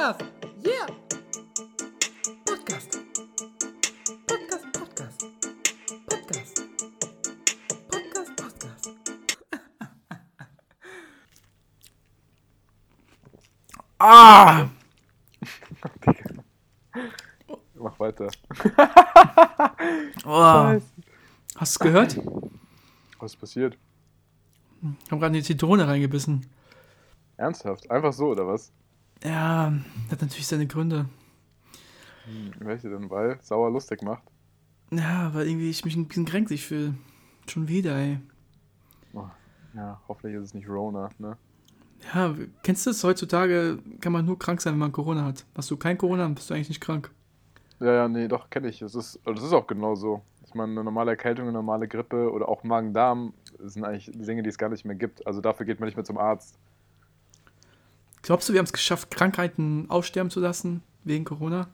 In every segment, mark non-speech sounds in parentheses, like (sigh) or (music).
Podcast. Yeah. Podcast. Podcast, Podcast. Podcast. Podcast, Podcast. (laughs) Ah! Mach weiter. (laughs) Oh. Hast du gehört? Was ist passiert? Ich habe gerade in die Zitrone reingebissen. Ernsthaft? Einfach so, oder was? Ja, hat natürlich seine Gründe. Hm, welche denn? Weil sauer lustig macht? Ja, weil irgendwie ich mich ein bisschen kränklich fühle. Schon wieder, ey. Oh, ja, hoffentlich ist es nicht Rona, ne? Ja, kennst du es? Heutzutage kann man nur krank sein, wenn man Corona hat. Hast du kein Corona, bist du eigentlich nicht krank. Ja, ja, nee, doch, kenne ich. Das ist, das ist auch genau so. Ich meine, eine normale Erkältung, eine normale Grippe oder auch Magen-Darm sind eigentlich Dinge, die es gar nicht mehr gibt. Also dafür geht man nicht mehr zum Arzt. Glaubst du, wir haben es geschafft, Krankheiten aussterben zu lassen wegen Corona?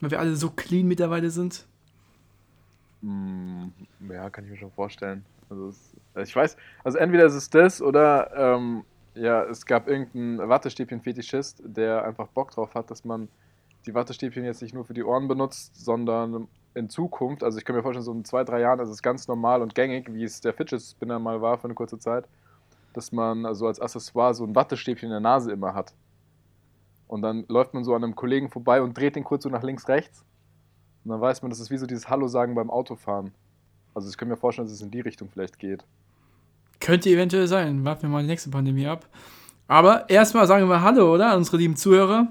Weil wir alle so clean mittlerweile sind? Hm, ja, kann ich mir schon vorstellen. Also es, ich weiß, also entweder ist es das oder ähm, ja, es gab irgendeinen Wattestäbchen-Fetischist, der einfach Bock drauf hat, dass man die Wattestäbchen jetzt nicht nur für die Ohren benutzt, sondern in Zukunft, also ich kann mir vorstellen, so in zwei, drei Jahren ist es ganz normal und gängig, wie es der Fidget Spinner mal war für eine kurze Zeit, dass man also als Accessoire so ein Wattestäbchen in der Nase immer hat. Und dann läuft man so an einem Kollegen vorbei und dreht den kurz so nach links, rechts. Und dann weiß man, das ist wie so dieses Hallo sagen beim Autofahren. Also ich kann mir vorstellen, dass es in die Richtung vielleicht geht. Könnte eventuell sein. Warten wir mal die nächste Pandemie ab. Aber erstmal sagen wir Hallo, oder? An unsere lieben Zuhörer.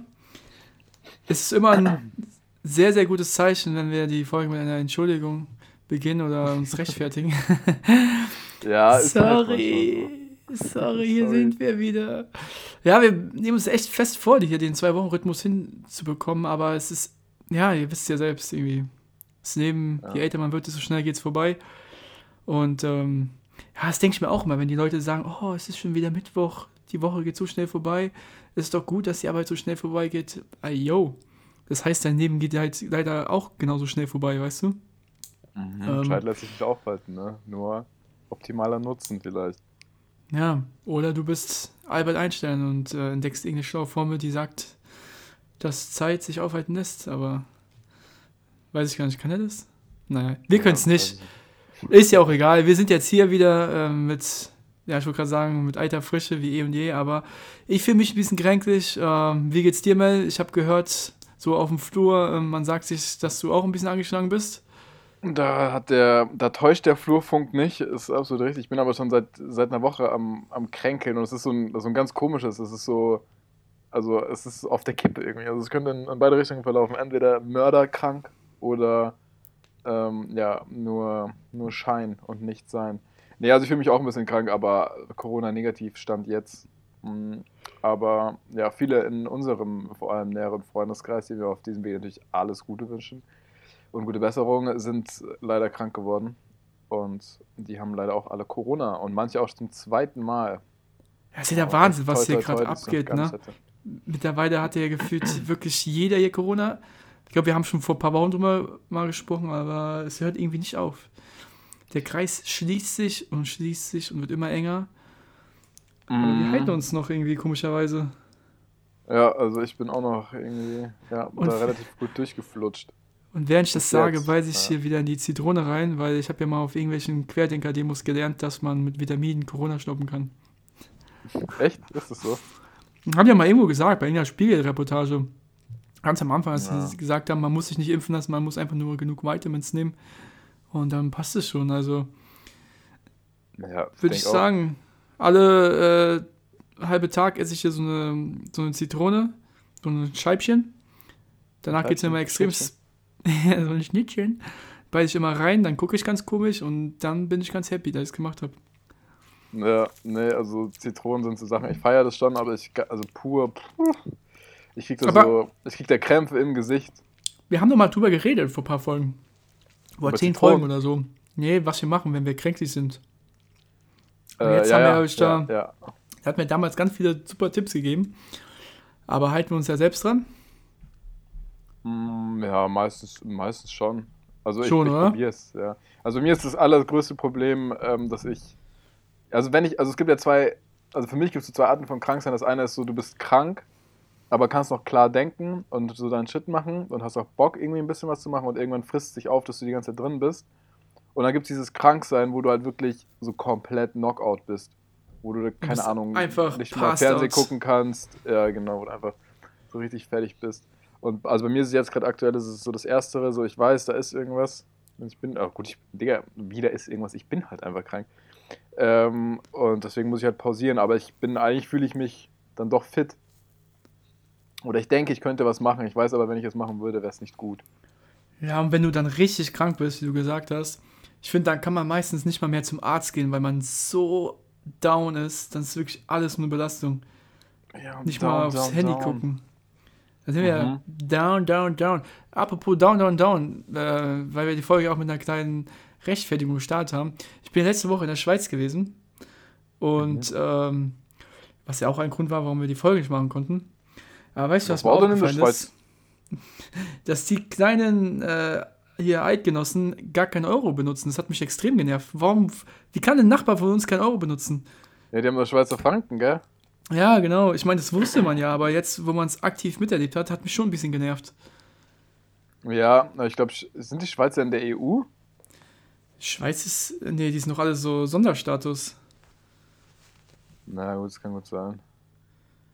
Es ist immer ein (clears throat) sehr, sehr gutes Zeichen, wenn wir die Folge mit einer Entschuldigung beginnen oder uns rechtfertigen. (laughs) Ja, ist halt (laughs) Sorry. Sorry, hier Sorry. sind wir wieder. Ja, wir nehmen uns echt fest vor, hier den Zwei-Wochen-Rhythmus hinzubekommen, aber es ist, ja, ihr wisst ja selbst irgendwie. Das Leben, je Ja. älter man wird, desto schneller geht es vorbei. Und ähm, ja, das denke ich mir auch mal, wenn die Leute sagen, oh, es ist schon wieder Mittwoch, die Woche geht so schnell vorbei. Es ist doch gut, dass die Arbeit so schnell vorbeigeht. Ah, yo. Das heißt, dein Leben geht halt leider auch genauso schnell vorbei, weißt du? Mhm. Ähm. Zeit lässt sich nicht aufhalten, ne? Nur optimaler Nutzen vielleicht. Ja, oder du bist Albert Einstein und äh, entdeckst irgendeine schlaue Formel, die sagt, dass Zeit sich aufhalten lässt, aber weiß ich gar nicht, kann er das? Naja, wir können es nicht. Ist ja auch egal. Wir sind jetzt hier wieder ähm, mit, ja, ich wollte gerade sagen, mit alter Frische wie eh und je, aber ich fühle mich ein bisschen kränklich. Ähm, wie geht's dir, Mel? Ich habe gehört, so auf dem Flur, ähm, man sagt sich, dass du auch ein bisschen angeschlagen bist. Da hat der, da täuscht der Flurfunk nicht, ist absolut richtig. Ich bin aber schon seit, seit einer Woche am, am Kränkeln und es ist so ein, so ein ganz komisches, es ist so, also es ist auf der Kippe irgendwie. Also es könnte in, in beide Richtungen verlaufen. Entweder mörderkrank oder ähm, ja, nur, nur Schein und nicht sein. Nee, also ich fühle mich auch ein bisschen krank, aber Corona-negativ stand jetzt. Mm, Aber ja, viele in unserem vor allem näheren Freundeskreis, die wir auf diesem Weg natürlich alles Gute wünschen und gute Besserung, sind leider krank geworden. Und die haben leider auch alle Corona und manche auch zum zweiten Mal. Ja, ist ja der Wahnsinn, was hier gerade das abgeht, ne? Mittlerweile hat ja gefühlt (clears throat) wirklich jeder hier Corona. Ich glaube, wir haben schon vor ein paar Wochen drüber mal gesprochen, aber es hört irgendwie nicht auf. Der Kreis schließt sich und schließt sich und wird immer enger. Aber wir Mhm. halten uns noch irgendwie komischerweise. Ja, also ich bin auch noch irgendwie ja, Und- da relativ gut durchgeflutscht. Und während ich das sage, beiße ich hier wieder in die Zitrone rein, weil ich habe ja mal auf irgendwelchen Querdenker-Demos gelernt, dass man mit Vitaminen Corona stoppen kann. Echt? Ist das so? Haben ja mal irgendwo gesagt, bei irgendeiner Spiegelreportage. Ganz am Anfang, als Ja. sie gesagt haben, man muss sich nicht impfen lassen, man muss einfach nur genug Vitamins nehmen. Und dann passt es schon. Also Ja, würde ich auch. sagen, alle äh, halbe Tag esse ich hier so eine, so eine Zitrone, so ein Scheibchen. Danach geht es mir immer extrem. (laughs) so ein Schnittchen. Beiß ich immer rein, dann gucke ich ganz komisch und dann bin ich ganz happy, dass ich es gemacht habe. Ja, nee, also Zitronen sind so Sachen. Ich feiere das schon, aber ich, also pur, ich krieg da so, ich krieg da Krämpfe im Gesicht. Wir haben doch mal drüber geredet vor ein paar Folgen. Vor zehn Zitronen? Folgen oder so. Nee, was wir machen, wenn wir kränklich sind. Und Äh, jetzt ja, haben wir ja, da- ja, ja. Er hat mir damals ganz viele super Tipps gegeben. Aber halten wir uns ja selbst dran? Mm, ja, meistens, meistens schon. Also ich, Schon, ich oder? probier's, ja. Also mir ist das allergrößte Problem, ähm, dass ich, also wenn ich, also es gibt ja zwei, also für mich gibt es so zwei Arten von Kranksein. Das eine ist so, du bist krank aber kannst noch klar denken und so deinen Shit machen und hast auch Bock, irgendwie ein bisschen was zu machen und irgendwann frisst es dich auf, dass du die ganze Zeit drin bist. Und dann gibt es dieses Kranksein, wo du halt wirklich so komplett Knockout bist. Wo du, keine Ahnung, einfach nicht mal Fernsehen gucken kannst. Ja, genau, wo du einfach so richtig fertig bist. Und also bei mir ist es jetzt gerade aktuell, ist es so das Erstere, so ich weiß, da ist irgendwas. Und ich bin, oh gut, ich, Digga, wieder ist irgendwas, ich bin halt einfach krank. Ähm, und deswegen muss ich halt pausieren, aber ich bin, eigentlich fühle ich mich dann doch fit. Oder ich denke, ich könnte was machen. Ich weiß aber, wenn ich es machen würde, wäre es nicht gut. Ja, und wenn du dann richtig krank bist, wie du gesagt hast, ich finde, dann kann man meistens nicht mal mehr zum Arzt gehen, weil man so down ist, dann ist wirklich alles nur Belastung. Ja, Nicht down, mal aufs down, Handy down. gucken. Dann sind wir Mhm. down, down, down. Apropos down, down, down, äh, weil wir die Folge auch mit einer kleinen Rechtfertigung gestartet haben. Ich bin letzte Woche in der Schweiz gewesen und Mhm. ähm, was ja auch ein Grund war, warum wir die Folge nicht machen konnten. Aber weißt du, was, Was war mir denn in der ist? (laughs) Dass die kleinen äh, hier Eidgenossen gar keinen Euro benutzen. Das hat mich extrem genervt. Warum, wie kann ein Nachbar von uns keinen Euro benutzen? Ja, die haben doch Schweizer Franken, gell? Ja, genau. Ich meine, das wusste man ja, aber jetzt, wo man es aktiv miterlebt hat, hat mich schon ein bisschen genervt. Ja, ich glaube, sind die Schweizer in der EU? Schweiz ist. Nee, die sind noch alle so Sonderstatus. Na gut, das kann gut sein.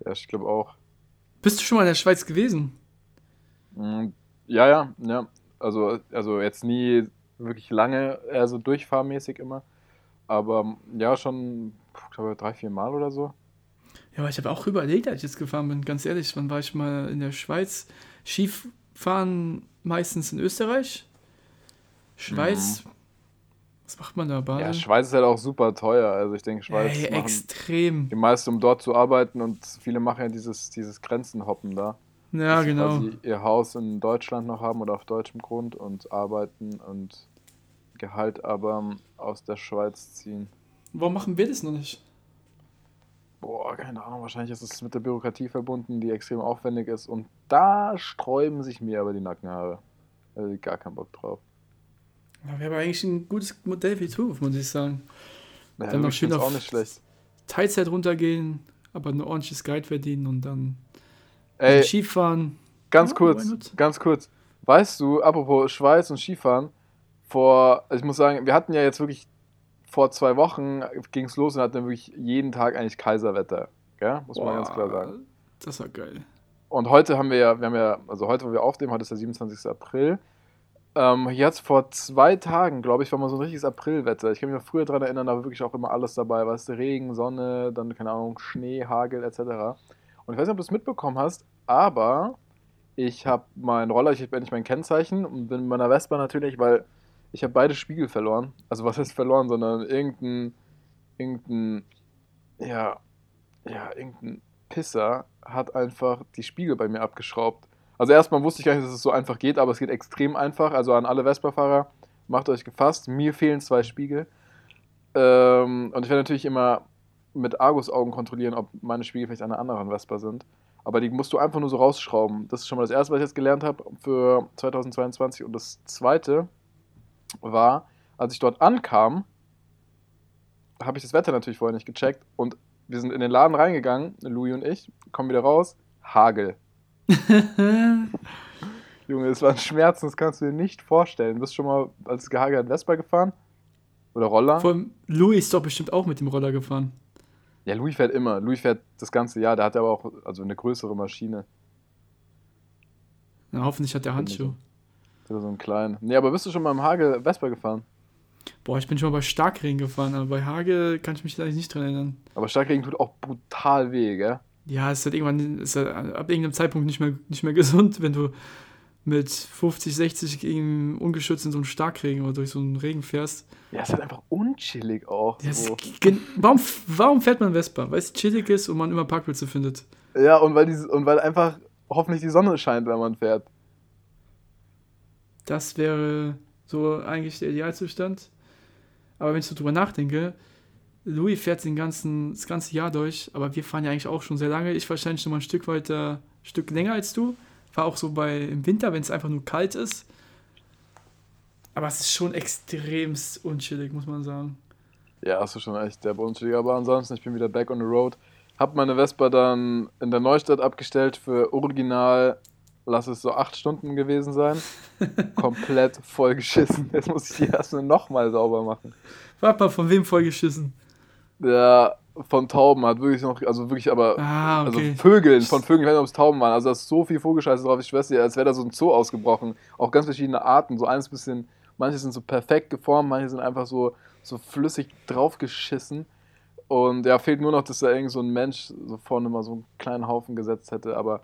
Ja, ich glaube auch. Bist du schon mal in der Schweiz gewesen? Mm, Ja, ja, ja. Also, also jetzt nie wirklich lange, eher so durchfahrmäßig immer. Aber ja, schon, ich glaube, drei, vier Mal oder so. Ja, aber ich habe auch überlegt, als ich jetzt gefahren bin, ganz ehrlich, wann war ich mal in der Schweiz? Skifahren meistens in Österreich. Schweiz. Was macht man da? Basel? Ja, Schweiz ist halt auch super teuer. Also ich denke, Schweiz Ey, extrem. die meisten, um dort zu arbeiten und viele machen ja dieses, dieses Grenzenhoppen da. Ja, dass sie genau. quasi ihr Haus in Deutschland noch haben oder auf deutschem Grund und arbeiten und Gehalt aber aus der Schweiz ziehen. Warum machen wir das noch nicht? Boah, keine Ahnung, wahrscheinlich ist es mit der Bürokratie verbunden, die extrem aufwendig ist. Und da sträuben sich mir aber die Nackenhaare. Ich gar keinen Bock drauf. Ja, Wäre aber eigentlich ein gutes Modell für die Zukunft, muss ich sagen. Naja, Dann noch schön auf- auch nicht schlecht. Teilzeit runtergehen, aber ein ordentliches Geld verdienen und dann Ey, Skifahren. ganz Ja, kurz, ganz kurz. Weißt du, apropos Schweiz und Skifahren, vor, also ich muss sagen, wir hatten ja jetzt wirklich vor zwei Wochen ging es los und hatten wirklich jeden Tag eigentlich Kaiserwetter. Gell? Muss man ganz klar sagen. Das war geil. Und heute haben wir ja, wir haben ja, also heute, wo wir aufnehmen, heute ist der 27. April. Ähm, jetzt vor zwei Tagen, glaube ich, war mal so ein richtiges Aprilwetter. Ich kann mich noch früher daran erinnern, da war wirklich auch immer alles dabei. Weißt du, Regen, Sonne, dann, keine Ahnung, Schnee, Hagel, etc. Und ich weiß nicht, ob du es mitbekommen hast, aber ich habe meinen Roller, ich habe endlich mein Kennzeichen und bin mit meiner Vespa natürlich, weil ich habe beide Spiegel verloren. Also was heißt verloren, sondern irgendein, irgendein, ja, ja, irgendein Pisser hat einfach die Spiegel bei mir abgeschraubt. Also erstmal wusste ich gar nicht, dass es so einfach geht, aber es geht extrem einfach. Also an alle Vespa-Fahrer, macht euch gefasst. Mir fehlen zwei Spiegel. Ähm, und ich werde natürlich immer mit Argus-Augen kontrollieren, ob meine Spiegel vielleicht einer anderen Vespa sind. Aber die musst du einfach nur so rausschrauben. Das ist schon mal das Erste, was ich jetzt gelernt habe für 2022. Und das Zweite war, als ich dort ankam, habe ich das Wetter natürlich vorher nicht gecheckt. Und wir sind in den Laden reingegangen, Louis und ich, kommen wieder raus, Hagel. (laughs) Junge, es war ein Schmerzen, das kannst du dir nicht vorstellen. Du bist schon mal als gehagelt Vespa gefahren? Oder Roller? Vor allem, Louis ist doch bestimmt auch mit dem Roller gefahren. Ja, Louis fährt immer. Louis fährt das ganze Jahr. Der hat aber auch also eine größere Maschine. Na, hoffentlich hat der Handschuh. Oder so einen kleinen. Nee, aber bist du schon mal im Hagel Vespa gefahren? Boah, ich bin schon mal bei Starkregen gefahren, aber bei Hagel kann ich mich da nicht dran erinnern. Aber Starkregen tut auch brutal weh, gell? Ja, es ist halt irgendwann, es ist halt ab irgendeinem Zeitpunkt nicht mehr, nicht mehr (laughs) gesund, wenn du mit 50, 60 gegen ungeschützt in so einen Starkregen oder durch so einen Regen fährst. Ja, ist halt einfach unchillig auch. So. warum, warum fährt man Vespa? Weil es chillig ist und man immer Parkplätze findet. Ja, und weil, die, und weil einfach hoffentlich die Sonne scheint, wenn man fährt. Das wäre so eigentlich der Idealzustand. Aber wenn ich so drüber nachdenke, Louis fährt den ganzen, das ganze Jahr durch, aber wir fahren ja eigentlich auch schon sehr lange. Ich wahrscheinlich noch mal ein Stück weiter, ein Stück länger als du. War auch so bei im Winter, wenn es einfach nur kalt ist. Aber es ist schon extremst unchillig, muss man sagen. Ja, hast du schon echt der unchillig. Aber ansonsten, ich bin wieder back on the road. Hab meine Vespa dann in der Neustadt abgestellt für original, lass es so acht Stunden gewesen sein. Komplett vollgeschissen. Jetzt muss ich die erstmal nochmal sauber machen. Warte mal, von wem vollgeschissen? Der von Tauben hat wirklich noch, also wirklich aber, Ah, okay. also Vögeln, von Vögeln, ich weiß nicht, ob es Tauben waren, also da ist so viel Vogelscheiße drauf, ich schwör's dir, als wäre da so ein Zoo ausgebrochen. Auch ganz verschiedene Arten, so eines bisschen, manche sind so perfekt geformt, manche sind einfach so, so flüssig draufgeschissen. Und ja, fehlt nur noch, dass da irgend so ein Mensch so vorne mal so einen kleinen Haufen gesetzt hätte, aber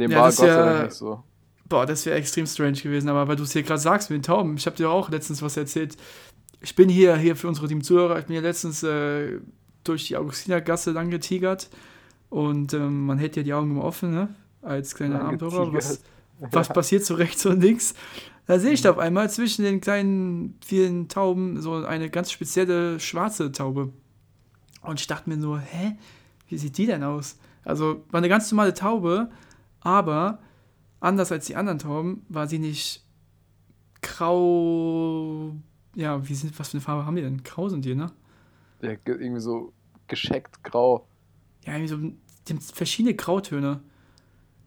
dem Ja, war das Gott sei ja- Dank nicht so. Boah, das wäre extrem strange gewesen, aber weil du es hier gerade sagst mit den Tauben, ich habe dir auch letztens was erzählt. Ich bin hier, hier für unsere lieben Zuhörer, ich bin hier letztens äh, durch die Augustinergasse lang getigert und ähm, man hält ja die Augen immer offen, ne? Als kleiner Abenteurer. Was, (laughs) was passiert so rechts und links? Da sehe ich da auf einmal zwischen den kleinen, vielen Tauben so eine ganz spezielle schwarze Taube. Und ich dachte mir nur, hä? Wie sieht die denn aus? Also war eine ganz normale Taube, aber anders als die anderen Tauben war sie nicht grau. Ja, wie sind, was für eine Farbe haben die denn? Grau sind die, ne? Ja, ge- irgendwie so gescheckt grau. Ja, irgendwie so, die haben verschiedene Grautöne.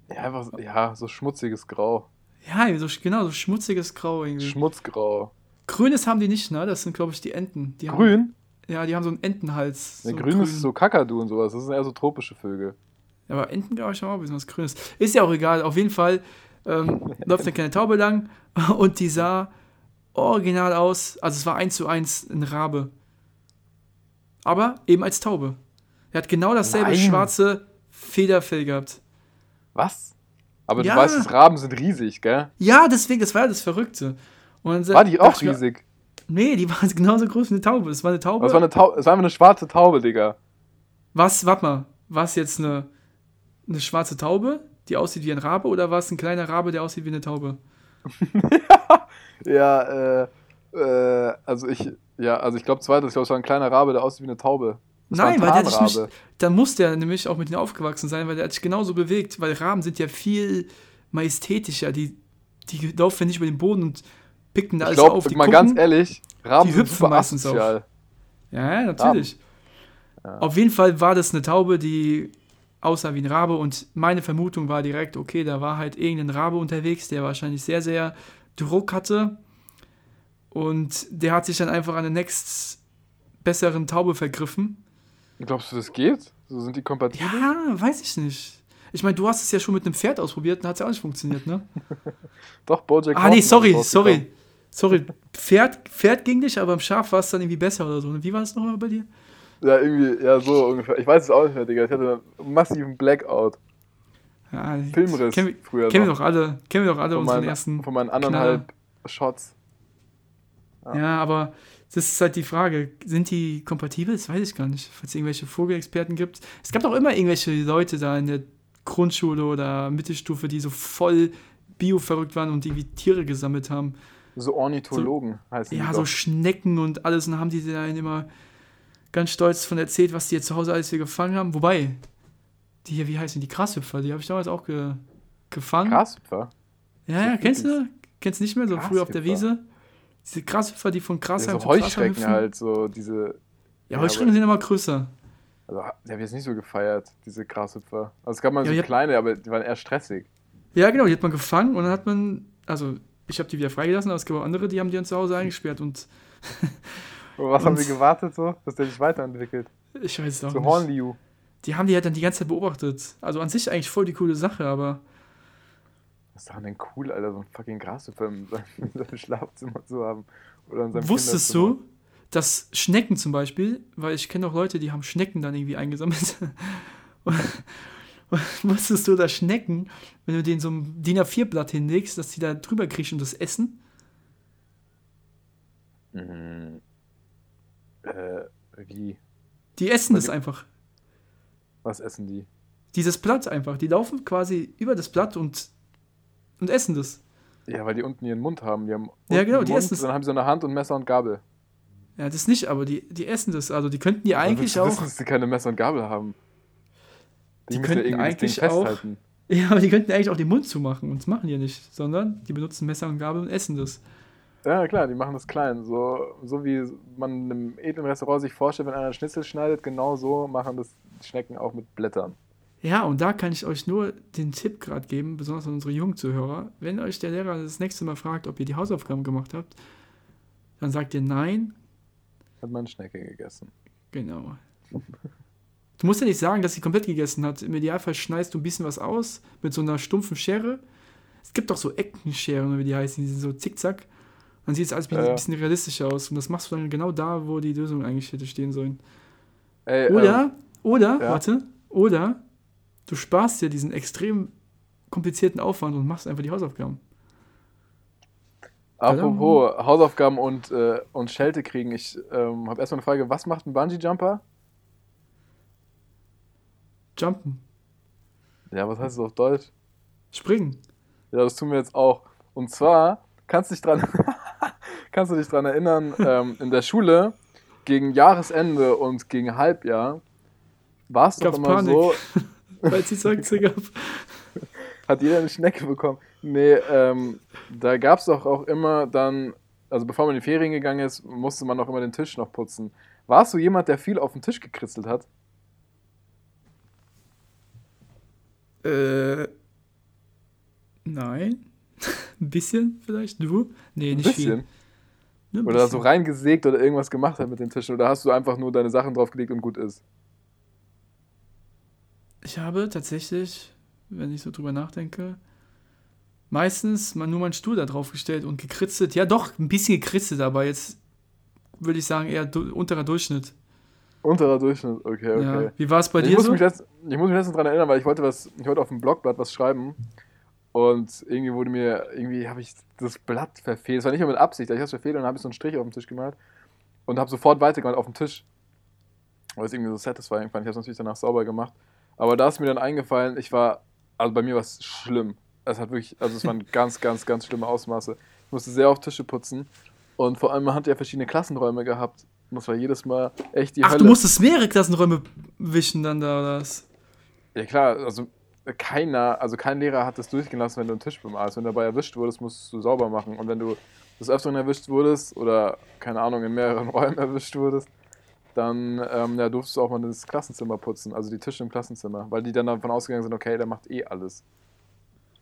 Ja, einfach, so- ja, so schmutziges Grau. Ja, so, genau, so schmutziges Grau irgendwie. Schmutzgrau. Grünes haben die nicht, ne? Das sind, glaube ich, die Enten. Die Haben, Grün? ja, die haben so einen Entenhals. Der so grün, ist so Kakadu und sowas. Das sind eher so tropische Vögel. Aber Enten, glaube ich, haben auch ein bisschen was Grünes. Ist ja auch egal. Auf jeden Fall ähm, (laughs) läuft eine kleine Taube lang (laughs) und die sah original aus. Also es war eins zu eins ein Rabe. Aber eben als Taube. Er hat genau dasselbe Nein. schwarze Federfell gehabt. Was? Aber Ja. du weißt, Raben sind riesig, gell? Ja, deswegen, das war ja das Verrückte. Und dann War die auch riesig? Nee, die war (laughs) genauso groß wie eine Taube. Es war eine Taube. Es war, eine Tau es war einfach eine schwarze Taube, Digga. Was, warte mal, war es jetzt eine, eine schwarze Taube, die aussieht wie ein Rabe, oder war es ein kleiner Rabe, der aussieht wie eine Taube? (laughs) Ja, äh, äh, also ich, ja, also ich glaube zweites, ich glaube, es war ein kleiner Rabe, der aussieht wie eine Taube. Das Nein, ein weil der hat sich nicht, dann muss der nämlich auch mit ihnen aufgewachsen sein, weil der hat sich genauso bewegt, weil Raben sind ja viel majestätischer, die, die laufen ja nicht über den Boden und picken da alles glaube, auf. Die mal gucken, ganz ehrlich, Raben die sind hüpfen meistens asozial. Ja, ja, natürlich. Ja. Auf jeden Fall war das eine Taube, die aussah wie ein Rabe und meine Vermutung war direkt, okay, da war halt irgendein Rabe unterwegs, der wahrscheinlich sehr, sehr Druck hatte und der hat sich dann einfach an der nächst besseren Taube vergriffen. Glaubst du, das geht? So sind die kompatibel? Ja, weiß ich nicht. Ich meine, du hast es ja schon mit einem Pferd ausprobiert und hat es ja auch nicht funktioniert, ne? (laughs) Doch, Bojack ah, nee, sorry, sorry. Sorry, Pferd, Pferd ging nicht, aber im Schaf war es dann irgendwie besser oder so. Wie war das nochmal bei dir? Ja, irgendwie, ja, so ungefähr. Ich weiß es auch nicht mehr, Digga. Ich hatte einen massiven Blackout. Ja, Filmriss Kennen wir, früher kennen wir doch alle, kennen wir doch alle Von unseren meinen, ersten. von meinen anderthalb Shots. Ja, aber das ist halt die Frage, sind die kompatibel? Das weiß ich gar nicht, falls es irgendwelche Vogelexperten gibt. Es gab doch immer irgendwelche Leute da in der Grundschule oder Mittelstufe, die so voll bio-verrückt waren und irgendwie Tiere gesammelt haben. So Ornithologen heißen Ja, die so doch. Schnecken und alles und haben die dann immer ganz stolz von erzählt, was die jetzt zu Hause alles hier gefangen haben. Wobei, die hier, wie heißen die? Grashüpfer, die habe ich damals auch ge gefangen. Grashüpfer? Ja, ja, kennst du? Kennst du nicht mehr? So früher auf der. Wiese. Diese Grashüpfer, die von Gras Ja, halt so Heuschrecken halt, so diese. Ja, Ja, Heuschrecken sind immer größer. Also, die habe ich jetzt nicht so gefeiert, diese Grashüpfer. Also, es gab mal Ja, so kleine, aber die waren eher stressig. Ja, genau, die hat man gefangen und dann hat man, also ich habe die wieder freigelassen, aber es gab auch andere, die haben die dann zu Hause eingesperrt und (laughs) Und was haben Und- sie gewartet so? Dass der sich weiterentwickelt? ich weiß es auch So nicht. Hornliu. Die haben die halt dann die ganze Zeit beobachtet. Also an sich eigentlich voll die coole Sache, aber Was ist daran denn cool, Alter, so ein fucking Grashüpfer in seinem, in seinem Schlafzimmer zu haben? Oder in seinem wusstest du, dass Schnecken zum Beispiel, weil ich kenne auch Leute, die haben Schnecken dann irgendwie eingesammelt. Und (laughs) wusstest du, dass Schnecken, wenn du denen so ein DIN A4-Blatt hinlegst, dass die da drüber kriechen und das essen? Mhm. Äh, wie? Die essen die- einfach. Was essen die? Dieses Blatt einfach. Die laufen quasi über das Blatt und, und essen das. Ja, weil die unten ihren Mund haben. Die haben Ja, genau, die Mund, essen es. Dann haben sie so eine Hand und Messer und Gabel. Ja, das nicht, aber die, die essen das. Also die könnten die eigentlich auch. Wissen, dass sie keine Messer und Gabel haben. Die ja könnten Ding eigentlich auch- festhalten. (laughs) Ja, aber die könnten eigentlich auch den Mund zumachen und das machen die ja nicht, sondern die benutzen Messer und Gabel und essen das. Ja, klar, die machen das klein. So, so wie man in einem edlen Restaurant sich vorstellt, wenn einer einen Schnitzel schneidet, genau so machen das Schnecken auch mit Blättern. Ja, und da kann ich euch nur den Tipp gerade geben, besonders an unsere jungen Zuhörer. Wenn euch der Lehrer das nächste Mal fragt, ob ihr die Hausaufgaben gemacht habt, dann sagt ihr nein. Hat man Schnecke gegessen. Genau. Du musst ja nicht sagen, dass sie komplett gegessen hat. Im Idealfall schneidest du ein bisschen was aus mit so einer stumpfen Schere. Es gibt doch so Eckenscheren, wie die heißen, die sind so zickzack. Dann sieht es alles ein Ja, ja. bisschen realistischer aus. Und das machst du dann genau da, wo die Lösung eigentlich hätte stehen sollen. Ey, Oder, ähm, oder, ja. warte, oder du sparst dir diesen extrem komplizierten Aufwand und machst einfach die Hausaufgaben. apropos Hausaufgaben und, äh, und Schelte kriegen. Ich ähm, habe erstmal eine Frage: Was macht ein Bungee-Jumper? Jumpen, Ja, was heißt das auf Deutsch? springen. Ja, das tun wir jetzt auch. Und zwar, kannst du dich dran, (laughs) kannst du dich dran erinnern, ähm, in der Schule gegen Jahresende und gegen Halbjahr war es doch immer Panik. so, (laughs) Weil es die Zeugzeug gab. hat jeder eine Schnecke bekommen. Nee, ähm, da gab es doch auch immer dann, also bevor man in die Ferien gegangen ist, musste man auch immer den Tisch noch putzen. Warst du jemand, der viel auf den Tisch gekritzelt hat? Äh, nein. (laughs) ein bisschen vielleicht. Du? Nee, Ein nicht bisschen. viel. Ein Oder so reingesägt oder irgendwas gemacht hat mit den Tischen? Oder hast du einfach nur deine Sachen draufgelegt und gut ist? Ich habe tatsächlich, wenn ich so drüber nachdenke, meistens mal nur meinen Stuhl da drauf gestellt und gekritzelt. Ja, doch, ein bisschen gekritzelt, aber jetzt würde ich sagen eher du unterer Durchschnitt. Unterer Durchschnitt, okay, okay. Ja. Wie war es bei ich, dir muss so? mich letzt, ich muss mich letztens daran erinnern, weil ich wollte was, ich wollte auf dem Blogblatt was schreiben und irgendwie wurde mir, irgendwie habe ich das Blatt verfehlt. Es war nicht nur mit Absicht, ich habe es verfehlt und dann habe ich so einen Strich auf den Tisch gemalt und habe sofort weitergemalt auf dem Tisch. Weil es irgendwie so satisfying fand. Ich habe es natürlich danach sauber gemacht. Aber da ist mir dann eingefallen, ich war, also bei mir war es schlimm. Es hat wirklich, also es waren (laughs) ganz, ganz, ganz schlimme Ausmaße. Ich musste sehr auf Tische putzen und vor allem man hat ja verschiedene Klassenräume gehabt. Und das war jedes Mal echt die Ach, Hölle. du musstest mehrere Klassenräume wischen dann da, oder was? Ja klar, also keiner, also kein Lehrer hat das durchgelassen, wenn du einen Tisch bemalst. Wenn du dabei erwischt wurdest, musst du sauber machen. Und wenn du des Öfteren erwischt wurdest oder, keine Ahnung, in mehreren (laughs) Räumen erwischt wurdest, dann ähm, ja, durftest du auch mal das Klassenzimmer putzen, also die Tische im Klassenzimmer, weil die dann davon ausgegangen sind, okay, der macht eh alles.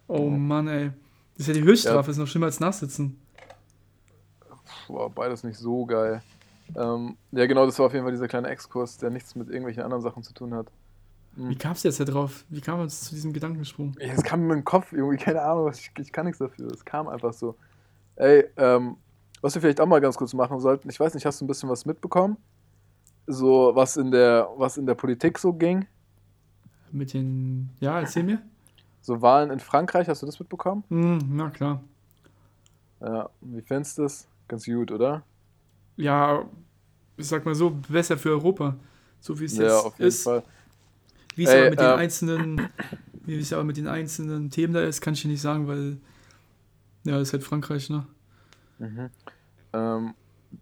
Oh Mann, ey. Das ist ja die Höchststrafe, ist noch schlimmer als Nachsitzen. War beides nicht so geil. Ähm, ja genau, das war auf jeden Fall dieser kleine Exkurs, der nichts mit irgendwelchen anderen Sachen zu tun hat. Wie kam es jetzt da drauf? Wie kam es zu diesem Gedankensprung? Ja, Es kam mir in den Kopf, irgendwie, keine Ahnung, ich, ich kann nichts dafür. Es kam einfach so. Ey, ähm, was wir vielleicht auch mal ganz kurz machen sollten, ich weiß nicht, hast du ein bisschen was mitbekommen? So, was in der, was in der Politik so ging? Mit den. Ja, erzähl mir. So Wahlen in Frankreich, hast du das mitbekommen? Hm, na klar. Ja, wie findest du das? Ganz gut, oder? Ja, ich sag mal so, besser für Europa. So wie es Ja, jetzt auf jeden ist. Fall. Wie es aber mit den ähm, einzelnen, wie es aber mit den einzelnen Themen da ist, kann ich dir nicht sagen, weil ja, das ist halt Frankreich, ne? Mhm. Ähm,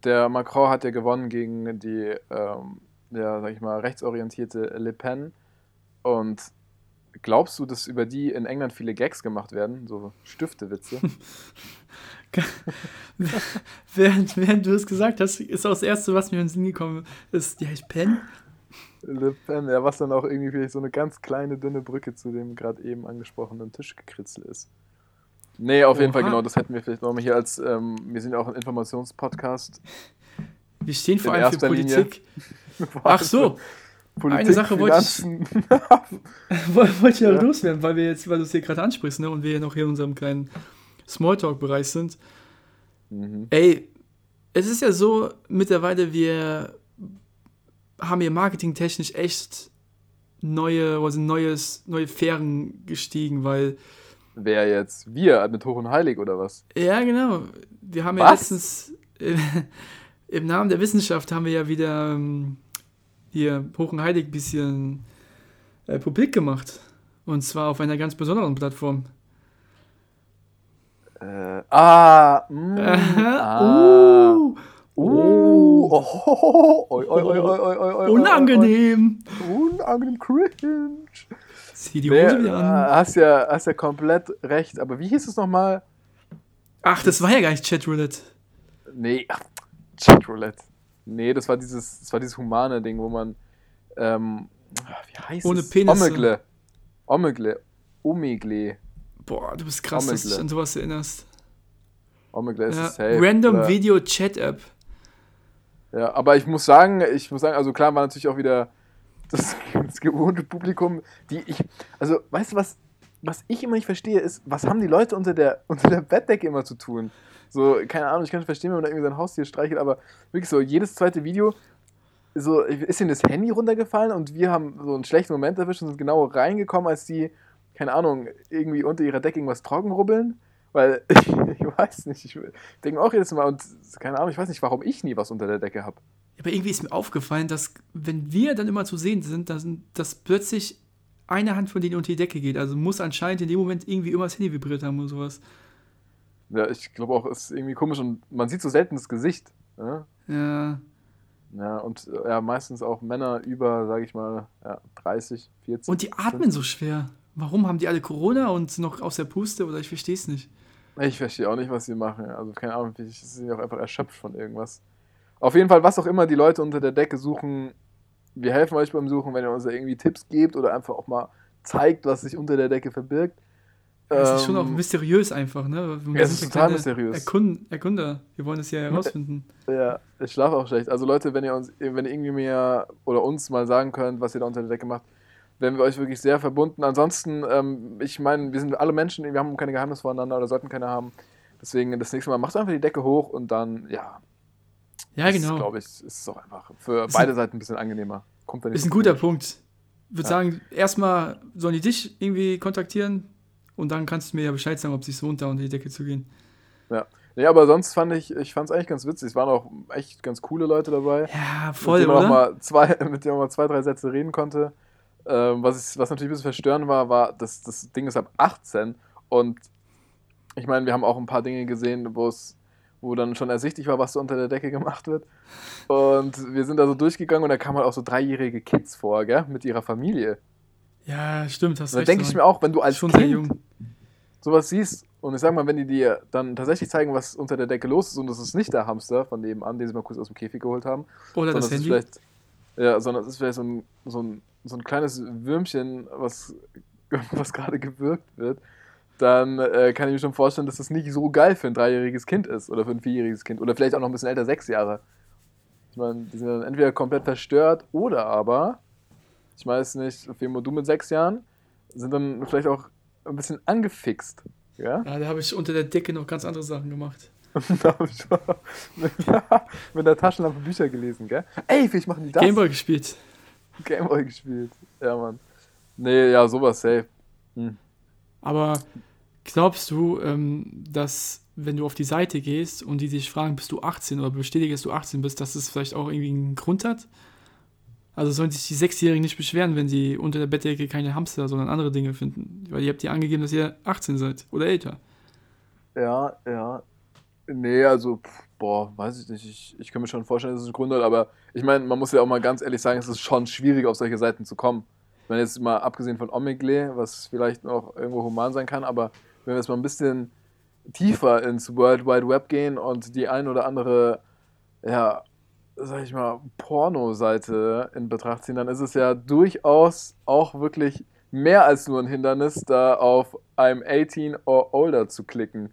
der Macron hat ja gewonnen gegen die, ähm, ja, sag ich mal, rechtsorientierte Le Pen. Und glaubst du, dass über die in England viele Gags gemacht werden? So Stiftewitze? (laughs) Während, während du es gesagt hast, ist auch das Erste, was mir in den Sinn gekommen ist, die heißt Pen. Le Pen, ja, was dann auch irgendwie vielleicht so eine ganz kleine, dünne Brücke zu dem gerade eben angesprochenen Tischgekritzel ist. Nee, auf jeden Fall, Oha. genau, das hätten wir vielleicht nochmal hier als, ähm, wir sind ja auch ein Informationspodcast. Wir stehen vor allem für Linie Politik. (laughs) Ach so, Politik, eine Sache wollte ich- (laughs) wollte ich ja, (laughs) Ja. loswerden, weil wir jetzt, weil du es hier gerade ansprichst, ne, und wir ja noch hier in unserem kleinen Smalltalk-Bereich sind. mhm. Ey, es ist ja so, mittlerweile, wir haben hier marketingtechnisch echt neue, also neues, neue Fähren gestiegen, weil, Wer jetzt? Wir mit Hoch und Heilig oder was? ja, genau, wir haben ja Was? letztens, äh, (laughs) im Namen der Wissenschaft haben wir ja wieder ähm, hier hoch und heilig ein bisschen äh, publik gemacht. Und zwar auf einer ganz besonderen Plattform. Äh, ah, mm, (laughs) ah. Uh, Oh, uh, unangenehm. Unangenehm cringe. Sieh die Hose wieder an. Äh, hast ja, hast ja komplett recht. Aber wie hieß es nochmal? Ach, das war ja gar nicht Chatroulette. Nee, Chatroulette. Nee, das war dieses, das war dieses humane Ding, wo man, ähm, wie heißt Ohne es? Penisse. Omegle. Omegle. Omegle. Boah, du bist krass, Omegle. dass du dich an sowas erinnerst. Omegle ist ja. safe. Random oder? Video Chat App. Ja, aber ich muss sagen, ich muss sagen, also klar war natürlich auch wieder das, (laughs) das gewohnte Publikum, die ich, also weißt du was, was ich immer nicht verstehe, ist, was haben die Leute unter der, (laughs) unter der Bettdecke immer zu tun? So, keine Ahnung, ich kann nicht verstehen, wenn man da irgendwie sein Haustier streichelt, aber wirklich so, jedes zweite Video, so, ist ihnen das Handy runtergefallen und wir haben so einen schlechten Moment erwischt und sind genau reingekommen, als die, keine Ahnung, irgendwie unter ihrer Decke irgendwas trocken rubbeln. Weil (laughs) ich, ich weiß nicht, ich denke auch jedes Mal und keine Ahnung, ich weiß nicht, warum ich nie was unter der Decke habe. Aber irgendwie ist mir aufgefallen, dass wenn wir dann immer zu sehen sind, dass, dass plötzlich eine Hand von denen unter die Decke geht. Also muss anscheinend in dem Moment irgendwie immer das Handy vibriert haben oder sowas. Ja, ich glaube auch, es ist irgendwie komisch und man sieht so selten das Gesicht. Ne? Ja. Ja, und ja, meistens auch Männer über, sage ich mal, ja, 30, 40. Und die atmen so schwer. Warum haben die alle Corona und sind noch aus der Puste oder ich verstehe es nicht. Ich verstehe auch nicht, was sie machen. Also keine Ahnung, vielleicht sind sie auch einfach erschöpft von irgendwas. Auf jeden Fall, was auch immer die Leute unter der Decke suchen, wir helfen euch beim Suchen, wenn ihr uns da irgendwie Tipps gebt oder einfach auch mal zeigt, was sich unter der Decke verbirgt. Das ist schon auch Ähm, mysteriös einfach, ne? Wir Ja, es ist total mysteriös. Erkund Erkunder. Wir wollen es ja (laughs) herausfinden. Ja, ich schlafe auch schlecht. Also Leute, wenn ihr uns, wenn ihr irgendwie mir oder uns mal sagen könnt, was ihr da unter der Decke macht, wären wir euch wirklich sehr verbunden. Ansonsten, ähm, ich meine, wir sind alle Menschen, wir haben keine Geheimnisse voneinander oder sollten keine haben. Deswegen das nächste Mal macht einfach die Decke hoch und dann, ja, Ja, genau. glaube ich, ist es auch einfach für Ist beide Seiten ein bisschen angenehmer. Kommt Ist ein guter. Punkt. Ich würde Ja. sagen, erstmal sollen die dich irgendwie kontaktieren und dann kannst du mir ja Bescheid sagen, ob es sich lohnt, da unter die Decke zu gehen. Nee, aber sonst fand ich, ich fand es eigentlich ganz witzig. Es waren auch echt ganz coole Leute dabei. Ja, voll, mit dem man oder? auch mal zwei, (laughs) mit dem man mal zwei, drei Sätze reden konnte. Ähm, was, ich, was natürlich ein bisschen verstörend war, war, dass das Ding ist ab 18 und ich meine, wir haben auch ein paar Dinge gesehen, wo es wo dann schon ersichtlich war, was so unter der Decke gemacht wird. Und wir sind da so durchgegangen und da kamen halt auch so dreijährige Kids vor, gell, mit ihrer Familie. Ja, stimmt, hast Und da recht. denke ich mir auch, wenn du als schon Kind sehr jung. sowas siehst und ich sag mal, wenn die dir dann tatsächlich zeigen, was unter der Decke los ist und das ist nicht der Hamster von nebenan, den sie mal kurz aus dem Käfig geholt haben, Oder das Handy. vielleicht, ja, sondern es ist vielleicht so ein, so ein, so ein kleines Würmchen, was, (laughs) was gerade gewürgt wird, dann äh, kann ich mir schon vorstellen, dass das nicht so geil für ein dreijähriges Kind ist oder für ein vierjähriges Kind oder vielleicht auch noch ein bisschen älter, sechs Jahre. Ich meine, die sind dann entweder komplett verstört oder aber, ich weiß nicht, Femo, du mit sechs Jahren, sind dann vielleicht auch ein bisschen angefixt. Ja? Ja, da habe ich unter der Decke noch ganz andere Sachen gemacht. (laughs) (laughs) mit der Taschenlampe Bücher gelesen, gell? Ey, vielleicht machen die das. Gameboy gespielt. Gameboy gespielt. Ja, Mann. Nee, ja, sowas safe. Hm. Aber glaubst du, ähm, dass wenn du auf die Seite gehst und die dich fragen, bist du 18 oder bestätige, dass du 18 bist, dass das vielleicht auch irgendwie einen Grund hat? Also sollen sich die Sechsjährigen nicht beschweren, wenn sie unter der Bettdecke keine Hamster, sondern andere Dinge finden? Weil ihr habt ja angegeben, dass ihr 18 seid oder älter. Ja, ja. Nee, also, boah, weiß ich nicht. Ich, ich kann mir schon vorstellen, dass es einen Grund hat, aber ich meine, man muss ja auch mal ganz ehrlich sagen, es ist schon schwierig, auf solche Seiten zu kommen. Meine, jetzt mal abgesehen von Omegle, was vielleicht noch irgendwo human sein kann, aber wenn wir jetzt mal ein bisschen tiefer ins World Wide Web gehen und die ein oder andere, ja, sag ich mal, Porno-Seite in Betracht ziehen, dann ist es ja durchaus auch wirklich mehr als nur ein Hindernis, da auf I'm 18 or older zu klicken.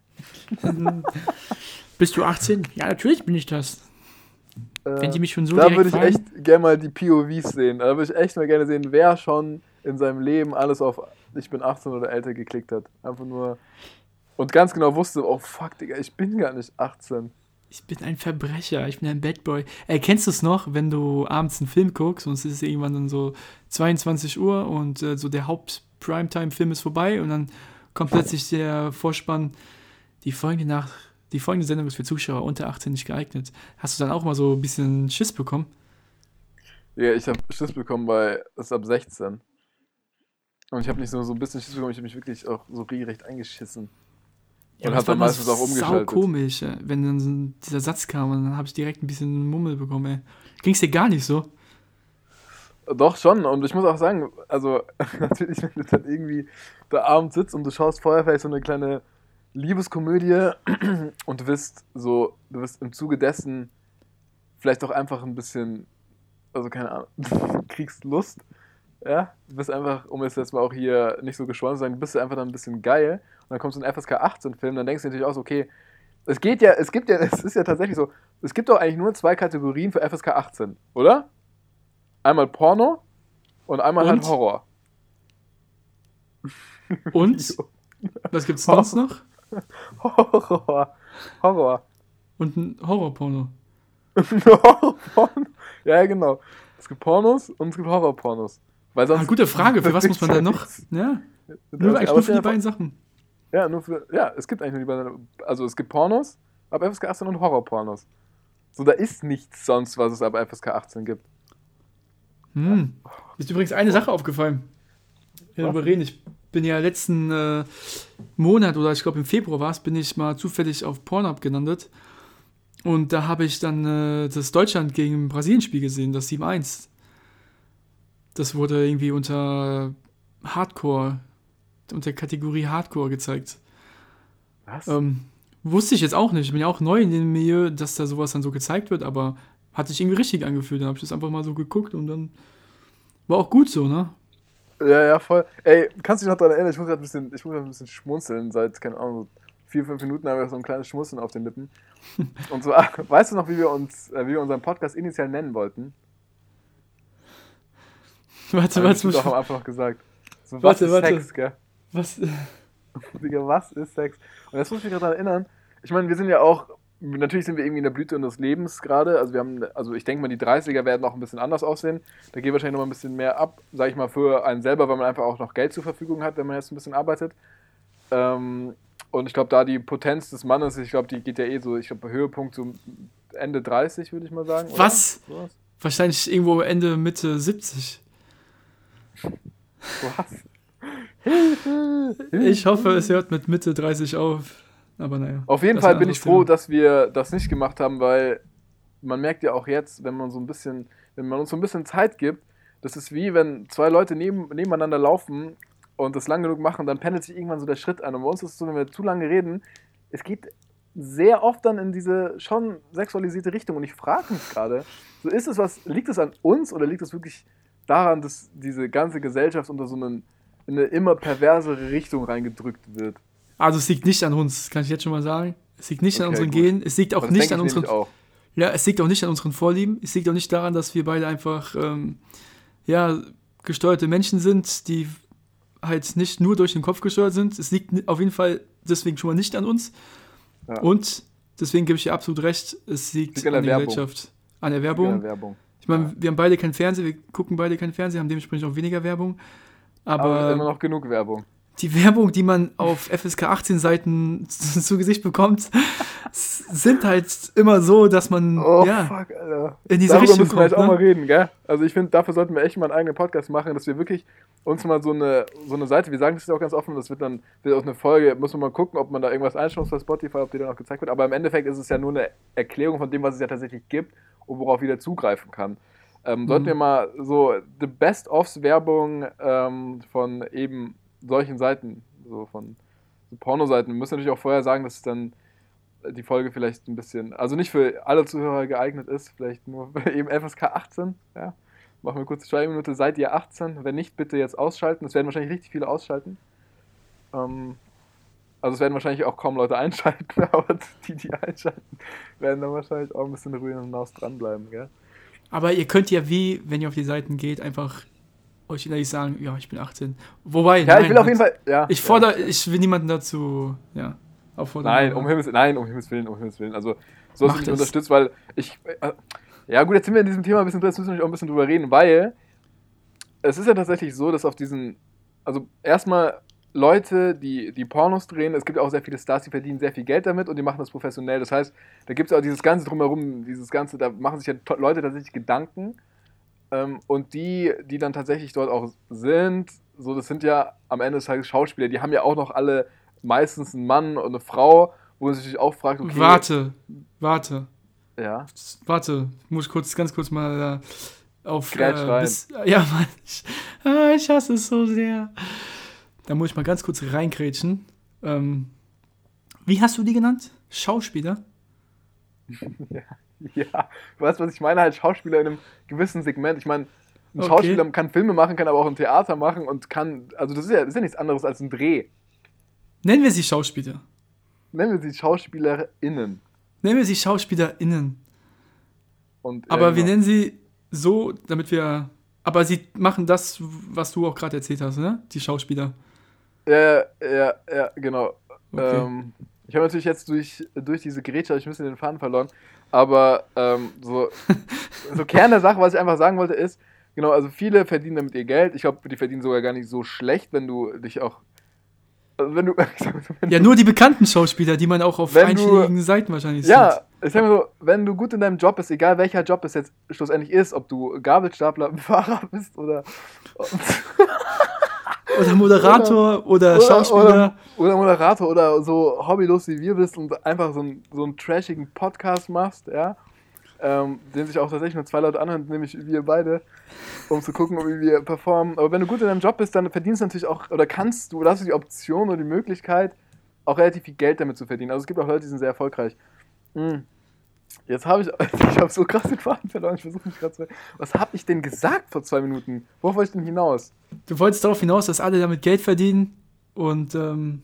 Bist du 18? Ja, natürlich bin ich das. Wenn die mich schon so Äh, da würde ich fragen. echt gerne mal die POVs sehen. Da würde ich echt mal gerne sehen, wer schon in seinem Leben alles auf ich bin 18 oder älter geklickt hat. Einfach nur. Und ganz genau wusste, oh fuck, Digga, ich bin gar nicht 18. Ich bin ein Verbrecher, ich bin ein Bad Boy. Äh, kennst du es noch, wenn du abends einen Film guckst und es ist irgendwann dann so 22 Uhr und äh, so der Haupt-Primetime-Film ist vorbei und dann kommt plötzlich der Vorspann, die folgende, nach, die folgende Sendung ist für Zuschauer unter 18 nicht geeignet. Hast du dann auch mal so ein bisschen Schiss bekommen? Ja, ich habe Schiss bekommen bei, das ist ab 16. Und ich habe nicht nur so ein bisschen Schiss bekommen, ich habe mich wirklich auch so regelrecht eingeschissen. Und das hab dann meistens auch Sau umgeschaltet. komisch, äh, wenn dann dieser Satz kam und dann habe ich direkt ein bisschen Mummel bekommen. Ey. Ging's dir gar nicht so? Doch, schon. Und ich muss auch sagen, also (laughs) natürlich, wenn du dann irgendwie da abends sitzt und du schaust vorher vielleicht so eine kleine Liebeskomödie (clears throat) und du wirst so, du wirst im Zuge dessen vielleicht auch einfach ein bisschen, also keine Ahnung, (laughs) kriegst Lust. Ja, du bist einfach, um es jetzt mal auch hier nicht so geschwollen zu sein, bist du einfach dann ein bisschen geil und dann kommst du in einen FSK 18 Film, dann denkst du natürlich auch so, okay, es geht ja, es gibt ja, (laughs) es ist ja tatsächlich so, es gibt doch eigentlich nur zwei Kategorien für FSK 18, oder? Einmal Porno und einmal halt Und? Horror. (laughs) Und? Was gibt's sonst noch? (laughs) Horror. Horror. Und ein Horrorporno. Horrorporno. Ja, genau. Es gibt Pornos und es gibt Horrorpornos. Weil sonst Ah, gute Frage, für was (laughs) muss man da noch? Ja, nur, eigentlich nur für die beiden Sachen. Ja, nur für, ja, es gibt eigentlich nur die beiden. Also es gibt Pornos ab FSK 18 und Horrorpornos. So, da ist nichts sonst, was es ab FSK 18 gibt. Hm. Ist übrigens eine Sache aufgefallen. Ja, Was? darüber reden. Ich bin ja letzten äh, Monat oder ich glaube im Februar war es, bin ich mal zufällig auf Pornhub gelandet. Und da habe ich dann äh, das Deutschland gegen Brasilien-Spiel gesehen, das 7-1. Das wurde irgendwie unter Hardcore, unter Kategorie Hardcore gezeigt. Was? Ähm, wusste ich jetzt auch nicht. Ich bin ja auch neu in dem Milieu, dass da sowas dann so gezeigt wird, aber hat sich irgendwie richtig angefühlt. Dann habe ich das einfach mal so geguckt und dann war auch gut so, ne? Ja, ja, voll. Ey, kannst du dich noch daran erinnern? Ich muss gerade ein bisschen, ich muss grad ein bisschen schmunzeln. Seit, keine Ahnung, vier, fünf Minuten haben wir so ein kleines Schmunzeln auf den Lippen. (laughs) Und so, ach, weißt du noch, wie wir uns, äh, wie wir unseren Podcast initial nennen wollten? (laughs) Warte, ich warte, muss auch am Anfang gesagt. So, was Warte, ist warte. Sex, gell? was? (laughs) Digga, was ist Sex? Und jetzt muss ich mich gerade erinnern. Ich meine, wir sind ja auch, natürlich sind wir irgendwie in der Blüte unseres Lebens gerade. Also wir haben, also ich denke mal, die 30er werden auch ein bisschen anders aussehen. Da geht wahrscheinlich noch mal ein bisschen mehr ab, sage ich mal, für einen selber, weil man einfach auch noch Geld zur Verfügung hat, wenn man jetzt ein bisschen arbeitet. Ähm, und ich glaube, da die Potenz des Mannes, ich glaube, die geht ja eh so, ich glaube, Höhepunkt so Ende 30, würde ich mal sagen. oder? Was? Sowas? Wahrscheinlich irgendwo Ende, Mitte 70. Was? (laughs) Ich hoffe, es hört mit Mitte 30 auf. Aber naja. Auf jeden Fall bin ich froh, Thema. dass wir das nicht gemacht haben, weil man merkt ja auch jetzt, wenn man so ein bisschen, wenn man uns so ein bisschen Zeit gibt, das ist wie wenn zwei Leute neben, nebeneinander laufen und das lang genug machen, dann pendelt sich irgendwann so der Schritt ein. Und bei uns ist es so, wenn wir zu lange reden, es geht sehr oft dann in diese schon sexualisierte Richtung. Und ich frage mich gerade, so ist es was, liegt es an uns oder liegt es wirklich daran, dass diese ganze Gesellschaft unter so einen, in eine immer perversere Richtung reingedrückt wird? Also es liegt nicht an uns, kann ich jetzt schon mal sagen. Es liegt nicht an Okay, unseren gut. Genen. Es liegt auch Das nicht an unseren. auch. Ja, es liegt auch nicht an unseren Vorlieben. Es liegt auch nicht daran, dass wir beide einfach ähm, ja, gesteuerte Menschen sind, die halt nicht nur durch den Kopf gesteuert sind. Es liegt auf jeden Fall deswegen schon mal nicht an uns. Ja. Und deswegen gebe ich dir absolut recht, es liegt Liegt an an der Werbung. Gesellschaft. An der Werbung. der Werbung. Ich meine, wir haben beide kein Fernsehen, wir gucken beide kein Fernsehen, haben dementsprechend auch weniger Werbung. Aber, Aber, immer noch genug Werbung. die Werbung, die man auf FSK 18 Seiten (laughs) zu, zu Gesicht bekommt, sind halt immer so, dass man Oh, ja, fuck, Alter. in diese Darüber Richtung müssen wir kommt. auch mal Ne? reden, gell? Also ich finde, dafür sollten wir echt mal einen eigenen Podcast machen, dass wir wirklich uns mal so eine, so eine Seite, wir sagen das ja auch ganz offen, das wird dann wird auch eine Folge, muss man mal gucken, ob man da irgendwas muss bei Spotify, ob die dann auch gezeigt wird. Aber im Endeffekt ist es ja nur eine Erklärung von dem, was es ja tatsächlich gibt und worauf jeder zugreifen kann. Ähm, sollten Mhm. wir mal so the Best-ofs-Werbung ähm, von eben solchen Seiten, so von so Pornoseiten. Wir müssen natürlich auch vorher sagen, dass es dann die Folge vielleicht ein bisschen, also nicht für alle Zuhörer geeignet ist, vielleicht nur (laughs) eben FSK 18, ja. Machen wir kurz die Schweigeminute, seid ihr 18? Wenn nicht, bitte jetzt ausschalten. Es werden wahrscheinlich richtig viele ausschalten. Ähm, also es werden wahrscheinlich auch kaum Leute (laughs) einschalten, aber die, die einschalten, werden dann wahrscheinlich auch ein bisschen ruhig hinaus dranbleiben, gell? Aber ihr könnt ja wie, wenn ihr auf die Seiten geht, einfach euch innerlich sagen, ja, ich bin 18. Wobei, Ja, nein, ich will auf jeden Fall, ja. Ich fordere, ich will niemanden dazu, ja, auffordern. Nein, um Himmels, nein, um Himmels Willen, um Himmels Willen. Also, so hast du mich unterstützt, weil ich. Äh, ja, gut, jetzt sind wir in diesem Thema ein bisschen drin, jetzt müssen wir auch ein bisschen drüber reden, weil es ist ja tatsächlich so, dass auf diesen. Also, erstmal Leute, die, die Pornos drehen, es gibt auch sehr viele Stars, die verdienen sehr viel Geld damit und die machen das professionell. Das heißt, da gibt es auch dieses Ganze drumherum, dieses Ganze, da machen sich ja Leute tatsächlich Gedanken. Ähm, und die, die dann tatsächlich dort auch sind, so, das sind ja am Ende des Tages Schauspieler, die haben ja auch noch alle meistens einen Mann und eine Frau, wo man sich natürlich auch fragt, okay. Warte, warte, Ja. warte. Muss ich kurz, ganz kurz mal äh, auf. Rein. bis, ja, (laughs) Mann, ich, ah, ich hasse es so sehr. Da muss ich mal ganz kurz reingrätschen. Ähm, Wie hast du die genannt? Schauspieler? (laughs) Ja, du weißt, was ich meine, halt Schauspieler in einem gewissen Segment. Ich meine, ein Okay. Schauspieler kann Filme machen, kann aber auch ein Theater machen und kann, also das ist ja, das ist ja nichts anderes als ein Dreh. Nennen wir sie Schauspieler. Nennen wir sie SchauspielerInnen. Nennen wir sie SchauspielerInnen. Und, Aber äh, wir genau. nennen sie so, damit wir. Aber sie machen das, was du auch gerade erzählt hast, ne? Die Schauspieler. Ja, ja, ja, genau. Okay. Ähm, ich habe natürlich jetzt durch, durch diese Gerätsche hab ich ein bisschen den Faden verloren. Aber ähm, so, (laughs) so Kern der Sache, was ich einfach sagen wollte, ist, genau, also viele verdienen damit ihr Geld. Ich glaube, die verdienen sogar gar nicht so schlecht, wenn du dich auch. Also wenn du. (laughs) wenn Ja, nur die bekannten Schauspieler, die man auch auf du- einschlägigen Seiten wahrscheinlich Ja, sieht. ich sag mal so, wenn du gut in deinem Job bist, egal welcher Job es jetzt schlussendlich ist, ob du Gabelstapler, (laughs) Fahrer bist oder. Oder Moderator oder, Oder- Schauspieler. Oder, oder Moderator oder so hobbylos wie wir bist und einfach so, ein, so einen trashigen Podcast machst, ja. Ähm, den sich auch tatsächlich nur zwei Leute anhören, nämlich wir beide, um zu gucken, wie wir performen. Aber wenn du gut in deinem Job bist, dann verdienst du natürlich auch, oder kannst du, oder hast du die Option oder die Möglichkeit, auch relativ viel Geld damit zu verdienen. Also es gibt auch Leute, die sind sehr erfolgreich. Hm. Jetzt habe ich, (laughs) ich habe so krass den Faden verloren, ich versuche mich gerade zu. Was habe ich denn gesagt vor zwei Minuten? Worauf wollte ich denn hinaus? Du wolltest darauf hinaus, dass alle damit Geld verdienen und ähm,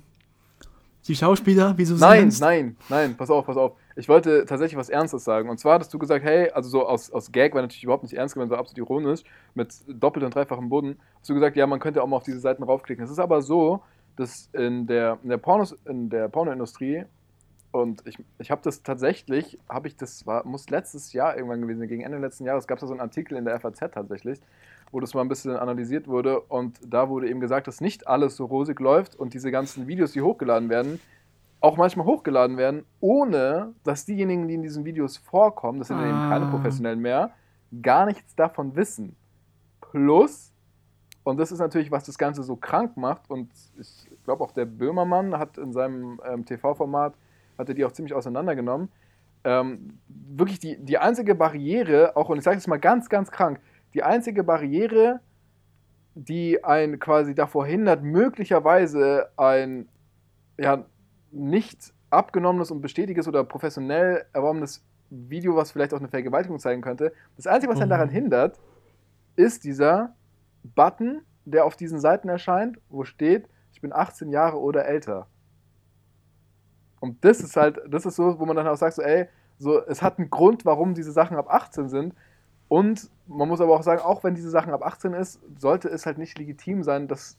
die Schauspieler, wie du sie Nein, nennst. nein, nein, pass auf, pass auf. Ich wollte tatsächlich was Ernstes sagen. Und zwar hattest du gesagt, hey, also so aus, aus Gag, war natürlich überhaupt nicht ernst gemeint, war absolut ironisch, mit doppelt und dreifachem Boden, hast du gesagt, ja, man könnte auch mal auf diese Seiten raufklicken. Es ist aber so, dass in der, in der, Pornos, in der Pornoindustrie, und ich, ich habe das tatsächlich, habe ich das, war, muss letztes Jahr irgendwann gewesen sein, gegen Ende letzten Jahres gab es da so einen Artikel in der FAZ tatsächlich, wo das mal ein bisschen analysiert wurde und da wurde eben gesagt, dass nicht alles so rosig läuft und diese ganzen Videos, die hochgeladen werden, auch manchmal hochgeladen werden, ohne dass diejenigen, die in diesen Videos vorkommen, das sind ja eben keine Ah. Professionellen mehr, gar nichts davon wissen. Plus, und das ist natürlich, was das Ganze so krank macht, und ich glaube auch der Böhmermann hat in seinem ähm, TV-Format, hat er die auch ziemlich auseinandergenommen, ähm, wirklich die, die einzige Barriere, auch, und ich sage es mal ganz, ganz krank, die einzige Barriere, die einen quasi davor hindert, möglicherweise ein ja, nicht abgenommenes und bestätigtes oder professionell erworbenes Video, was vielleicht auch eine Vergewaltigung zeigen könnte. Das Einzige, was einen Mhm. daran hindert, ist dieser Button, der auf diesen Seiten erscheint, wo steht, ich bin 18 Jahre oder älter. Und das ist halt, das ist so, wo man dann auch sagt, so, ey, so, es hat einen Grund, warum diese Sachen ab 18 sind. Und man muss aber auch sagen, auch wenn diese Sachen ab 18 ist, sollte es halt nicht legitim sein, dass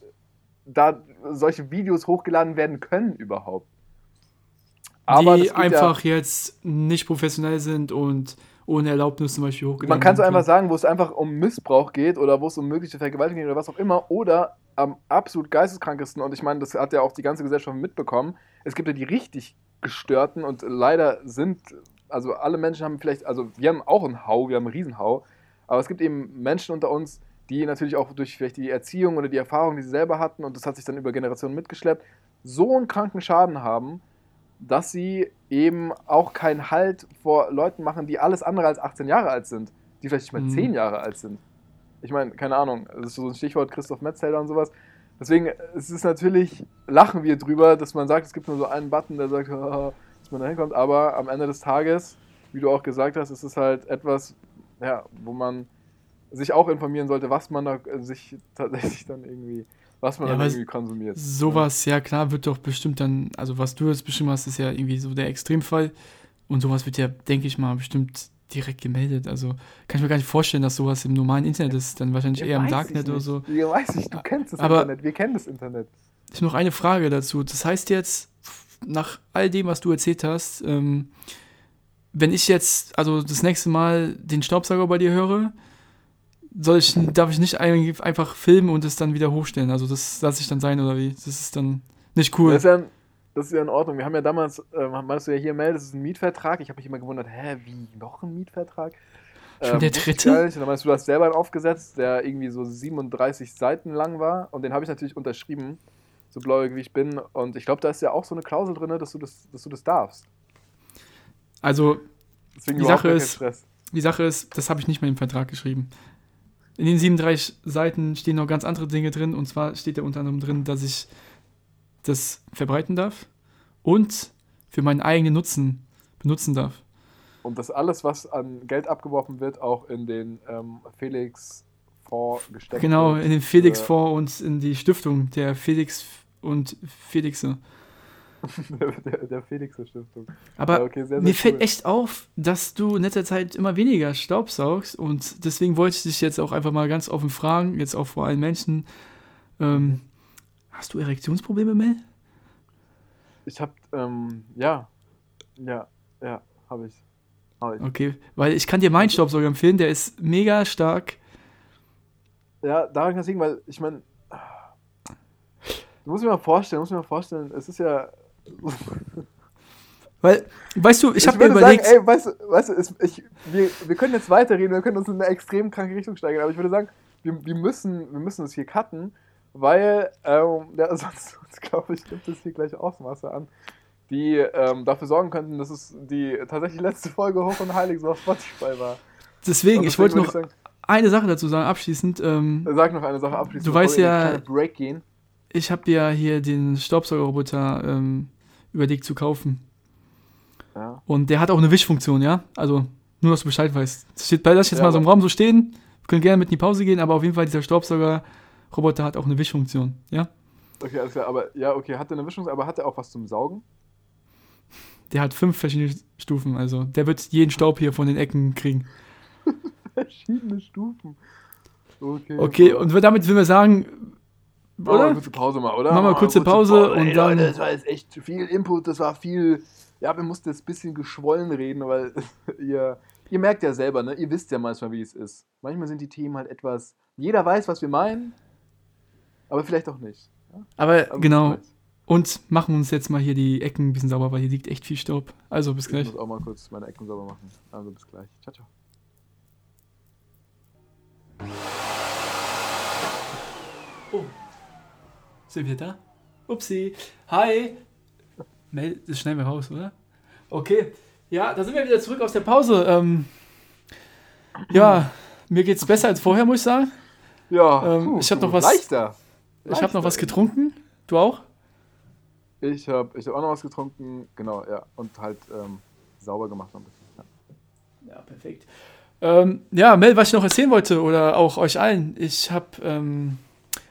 da solche Videos hochgeladen werden können überhaupt. die das geht einfach jetzt nicht professionell sind und ohne Erlaubnis zum Beispiel Ja, hochgeladen man kann es werden einfach sagen, wo es einfach um Missbrauch geht oder wo es um mögliche Vergewaltigung geht oder was auch immer. Oder am absolut geisteskrankesten, und ich meine, das hat ja auch die ganze Gesellschaft mitbekommen, es gibt ja die richtig gestörten und leider sind, also alle Menschen haben vielleicht, also wir haben auch einen Hau, wir haben einen Riesenhau, aber es gibt eben Menschen unter uns, die natürlich auch durch vielleicht die Erziehung oder die Erfahrung, die sie selber hatten, und das hat sich dann über Generationen mitgeschleppt, so einen kranken Schaden haben, dass sie eben auch keinen Halt vor Leuten machen, die alles andere als 18 Jahre alt sind, die vielleicht nicht mal Mhm. 10 Jahre alt sind. Ich meine, keine Ahnung, das ist so ein Stichwort Christoph Metzelder und sowas. Deswegen, es ist natürlich, lachen wir drüber, dass man sagt, es gibt nur so einen Button, der sagt, (laughs) dass man da hinkommt, aber am Ende des Tages, wie du auch gesagt hast, ist es halt etwas, ja, wo man sich auch informieren sollte, was man da äh, sich (laughs) tatsächlich dann irgendwie, was man Ja, dann irgendwie konsumiert. Sowas, ja klar, wird doch bestimmt dann, also was du jetzt beschrieben hast, ist ja irgendwie so der Extremfall. Und sowas wird ja, denke ich mal, bestimmt direkt gemeldet. Also kann ich mir gar nicht vorstellen, dass sowas im normalen Internet ist, dann wahrscheinlich Ja, eher im Darknet oder so. Ja, weiß ich, du kennst das Aber- Internet, wir kennen das Internet. Ich habe noch eine Frage dazu. Das heißt jetzt, nach all dem, was du erzählt hast, ähm, wenn ich jetzt, also das nächste Mal den Staubsauger bei dir höre, soll ich, darf ich nicht ein- einfach filmen und es dann wieder hochstellen? Also das lasse ich dann sein oder wie? Das ist dann nicht cool. Das, ist ja, das ist ja in Ordnung. Wir haben ja damals, äh, meinst du ja hier, Mel, das ist ein Mietvertrag. Ich habe mich immer gewundert, hä, wie, noch ein Mietvertrag? Schon der wusste ich dritte? Und dann meinst du, du hast selber einen aufgesetzt, der irgendwie so 37 Seiten lang war. Und den habe ich natürlich unterschrieben, so blauig wie ich bin. Und ich glaube, da ist ja auch so eine Klausel drin, dass du das, dass du das darfst. Also Deswegen Die Sache ist- Stress. Die Sache ist, das habe ich nicht mal im Vertrag geschrieben. In den 37 Seiten stehen noch ganz andere Dinge drin. Und zwar steht da unter anderem drin, dass ich das verbreiten darf. Und für meinen eigenen Nutzen benutzen darf. Und dass alles, was an Geld abgeworfen wird, auch in den ähm, Felix-Fonds gesteckt Genau, wird. in den Felix-Fonds und in die Stiftung der Felix und Felixe. (laughs) der, der, der Felix-Stiftung. Aber Ja, okay, sehr, sehr mir fällt cool. echt auf, dass du in letzter Zeit immer weniger staubsaugst und deswegen wollte ich dich jetzt auch einfach mal ganz offen fragen, jetzt auch vor allen Menschen. Ähm, hast du Erektionsprobleme, Mel? Ich hab, ähm, ja, ja, ja, habe ich. Hab ich. Okay, weil ich kann dir meinen Staubsauger empfehlen, der ist mega stark. Ja, daran kann es liegen, weil ich meine, du musst dir mal vorstellen, musst dir mal vorstellen, es ist ja. (laughs) Weil, weißt du, ich habe mir überlegt, Sagen, ey, weißt du, weißt du es, ich, wir, wir können jetzt weiterreden, wir können uns in eine extrem kranke Richtung steigern, aber ich würde sagen, wir, wir, müssen, wir müssen es hier cutten, weil, ähm, ja, (laughs) sonst, sonst glaube ich, nimmt das hier gleich Ausmaße an, die ähm, dafür sorgen könnten, dass es die tatsächlich letzte Folge Hoch und Heilig so auf Spotify war. deswegen, Und ich wollte noch sagen, eine Sache dazu sagen, abschließend. Ähm, sag noch eine Sache abschließend. Du weißt ja- Break gehen. ich habe ja hier den Staubsaugerroboter ähm, überlegt zu kaufen. Ja. Und der hat auch eine Wischfunktion, ja? Also, nur, dass du Bescheid weißt. Das steht bei das jetzt Ja, mal so im Raum so stehen. Wir können gerne mit in die Pause gehen, aber auf jeden Fall, dieser Staubsaugerroboter hat auch eine Wischfunktion, ja? Okay, alles klar, aber ja, okay, hat er eine Wischung, aber hat er auch was zum Saugen? Der hat fünf verschiedene Stufen, also der wird jeden Staub hier von den Ecken kriegen. (laughs) Verschiedene Stufen. Okay. Okay, und damit will wir sagen, Machen wir eine kurze Pause mal, oder? Machen wir eine kurze Pause und Ey, dann- Leute, das war jetzt echt viel Input, das war viel. Ja, wir mussten jetzt ein bisschen geschwollen reden, weil (laughs) ihr, ihr merkt ja selber, ne? Ihr wisst ja manchmal, wie es ist. Manchmal sind die Themen halt etwas. Jeder weiß, was wir meinen, aber vielleicht auch nicht. Aber Aber genau, und machen uns jetzt mal hier die Ecken ein bisschen sauber, weil hier liegt echt viel Staub. Also, bis Ich gleich. muss auch mal kurz meine Ecken sauber machen. Also bis gleich. Ciao, ciao. Oh. Sind wir da? Upsi. Hi. Mel, das schneiden wir raus, oder? Okay. Ja, da sind wir wieder zurück aus der Pause. Ähm, ja, mir geht's besser als vorher, muss ich sagen. Ja, Ähm, ich hab du, noch was- Leichter. Ich habe noch was getrunken. Du auch? Ich habe ich hab auch noch was getrunken, genau, ja. Und halt ähm, sauber gemacht noch ein bisschen. Ja. Ja, perfekt. Ähm, ja, Mel, was ich noch erzählen wollte, oder auch euch allen, ich habe ähm,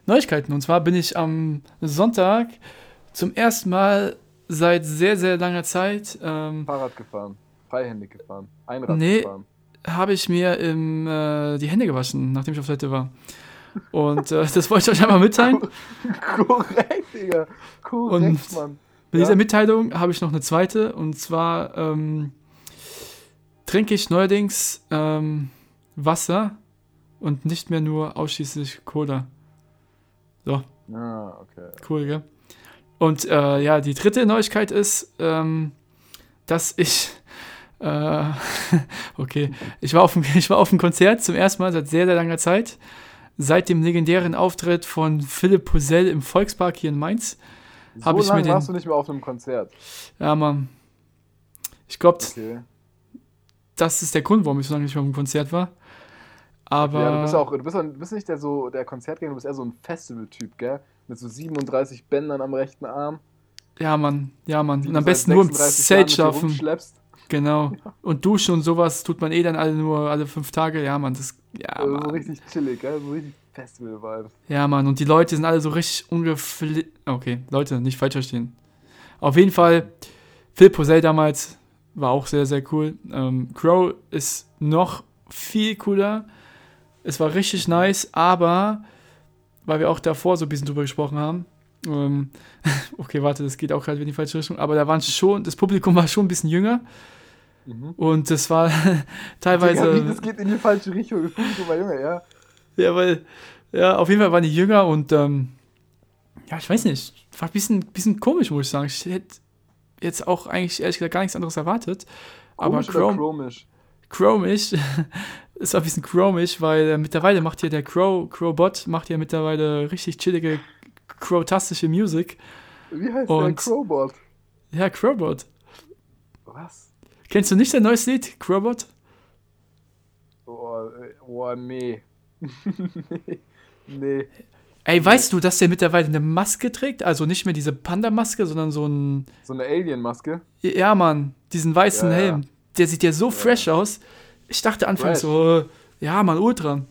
Neuigkeiten. Und zwar bin ich am Sonntag zum ersten Mal seit sehr, sehr langer Zeit, ähm, Fahrrad gefahren, freihändig gefahren, Einrad Nee. gefahren. habe ich mir im, äh, die Hände gewaschen, nachdem ich auf Toilette war. Und äh, das wollte ich euch einmal mitteilen. (laughs) Korrekt, Digga. Korrekt, Und- Mann. Mit Ja. dieser Mitteilung habe ich noch eine zweite. Und zwar ähm, trinke ich neuerdings ähm, Wasser und nicht mehr nur ausschließlich Cola. So, Ah, okay. cool, gell? Und äh, ja, die dritte Neuigkeit ist, ähm, dass ich. Äh, (laughs) okay, ich war, auf dem, (laughs) ich war auf dem Konzert zum ersten Mal seit sehr, sehr langer Zeit. Seit dem legendären Auftritt von Philipp Posell im Volkspark hier in Mainz. So Hab ich mir den- warst du nicht mehr auf einem Konzert. Ja, Mann. Ich glaube, Okay. das ist der Grund, warum ich so lange nicht mehr auf dem Konzert war. Aber ja, du bist auch, du bist, auch- du bist nicht der so der Konzertgänger, du bist eher so ein Festival-Typ, gell? Mit so 37 Bändern am rechten Arm. ja, Mann, ja, Mann. Und am besten nur im 36 Jahren Zelt schlafen. rumschleppst. Genau. Und duschen und sowas tut man eh dann alle nur alle fünf Tage. Ja, Mann, das. Ja, Also so Mann. richtig chillig, gell? So richtig Festival-Vibes. Ja, Mann. Und die Leute sind alle so richtig ungefli... Okay, Leute, nicht falsch verstehen. Auf jeden Fall, Phil Posell damals war auch sehr, sehr cool. Ähm, Crow ist noch viel cooler. Es war richtig nice, aber, weil wir auch davor so ein bisschen drüber gesprochen haben, ähm, (laughs) okay, warte, das geht auch gerade in die falsche Richtung, aber da waren schon, das Publikum war schon ein bisschen jünger Mhm. und das war (laughs) Digga, teilweise... wie, das geht in die falsche Richtung. Das Publikum war ja. Ja, weil, ja, auf jeden Fall waren die jünger und, ähm, ja, ich weiß nicht, war ein bisschen, bisschen komisch, muss ich sagen. Ich hätte jetzt auch eigentlich ehrlich gesagt gar nichts anderes erwartet. Komisch aber Chrome, chromisch? chromisch, (laughs) es war ein bisschen chromisch, weil äh, mittlerweile macht hier der Crow, Crowbot, macht hier mittlerweile richtig chillige, crowtastische Musik. Wie heißt der Und- Crowbot? Ja, Crowbot. Was? Kennst du nicht sein neues Lied, Crowbot? Oh, äh, oh nee. nee. (laughs) Nee. Ey, weißt du, dass der mittlerweile eine Maske trägt? Also nicht mehr diese Panda-Maske, sondern so ein. So eine Alien-Maske. Ja, Mann, diesen weißen Ja, ja. Helm. Der sieht ja so fresh aus. Ich dachte anfangs so, ja, Mann, Ultra.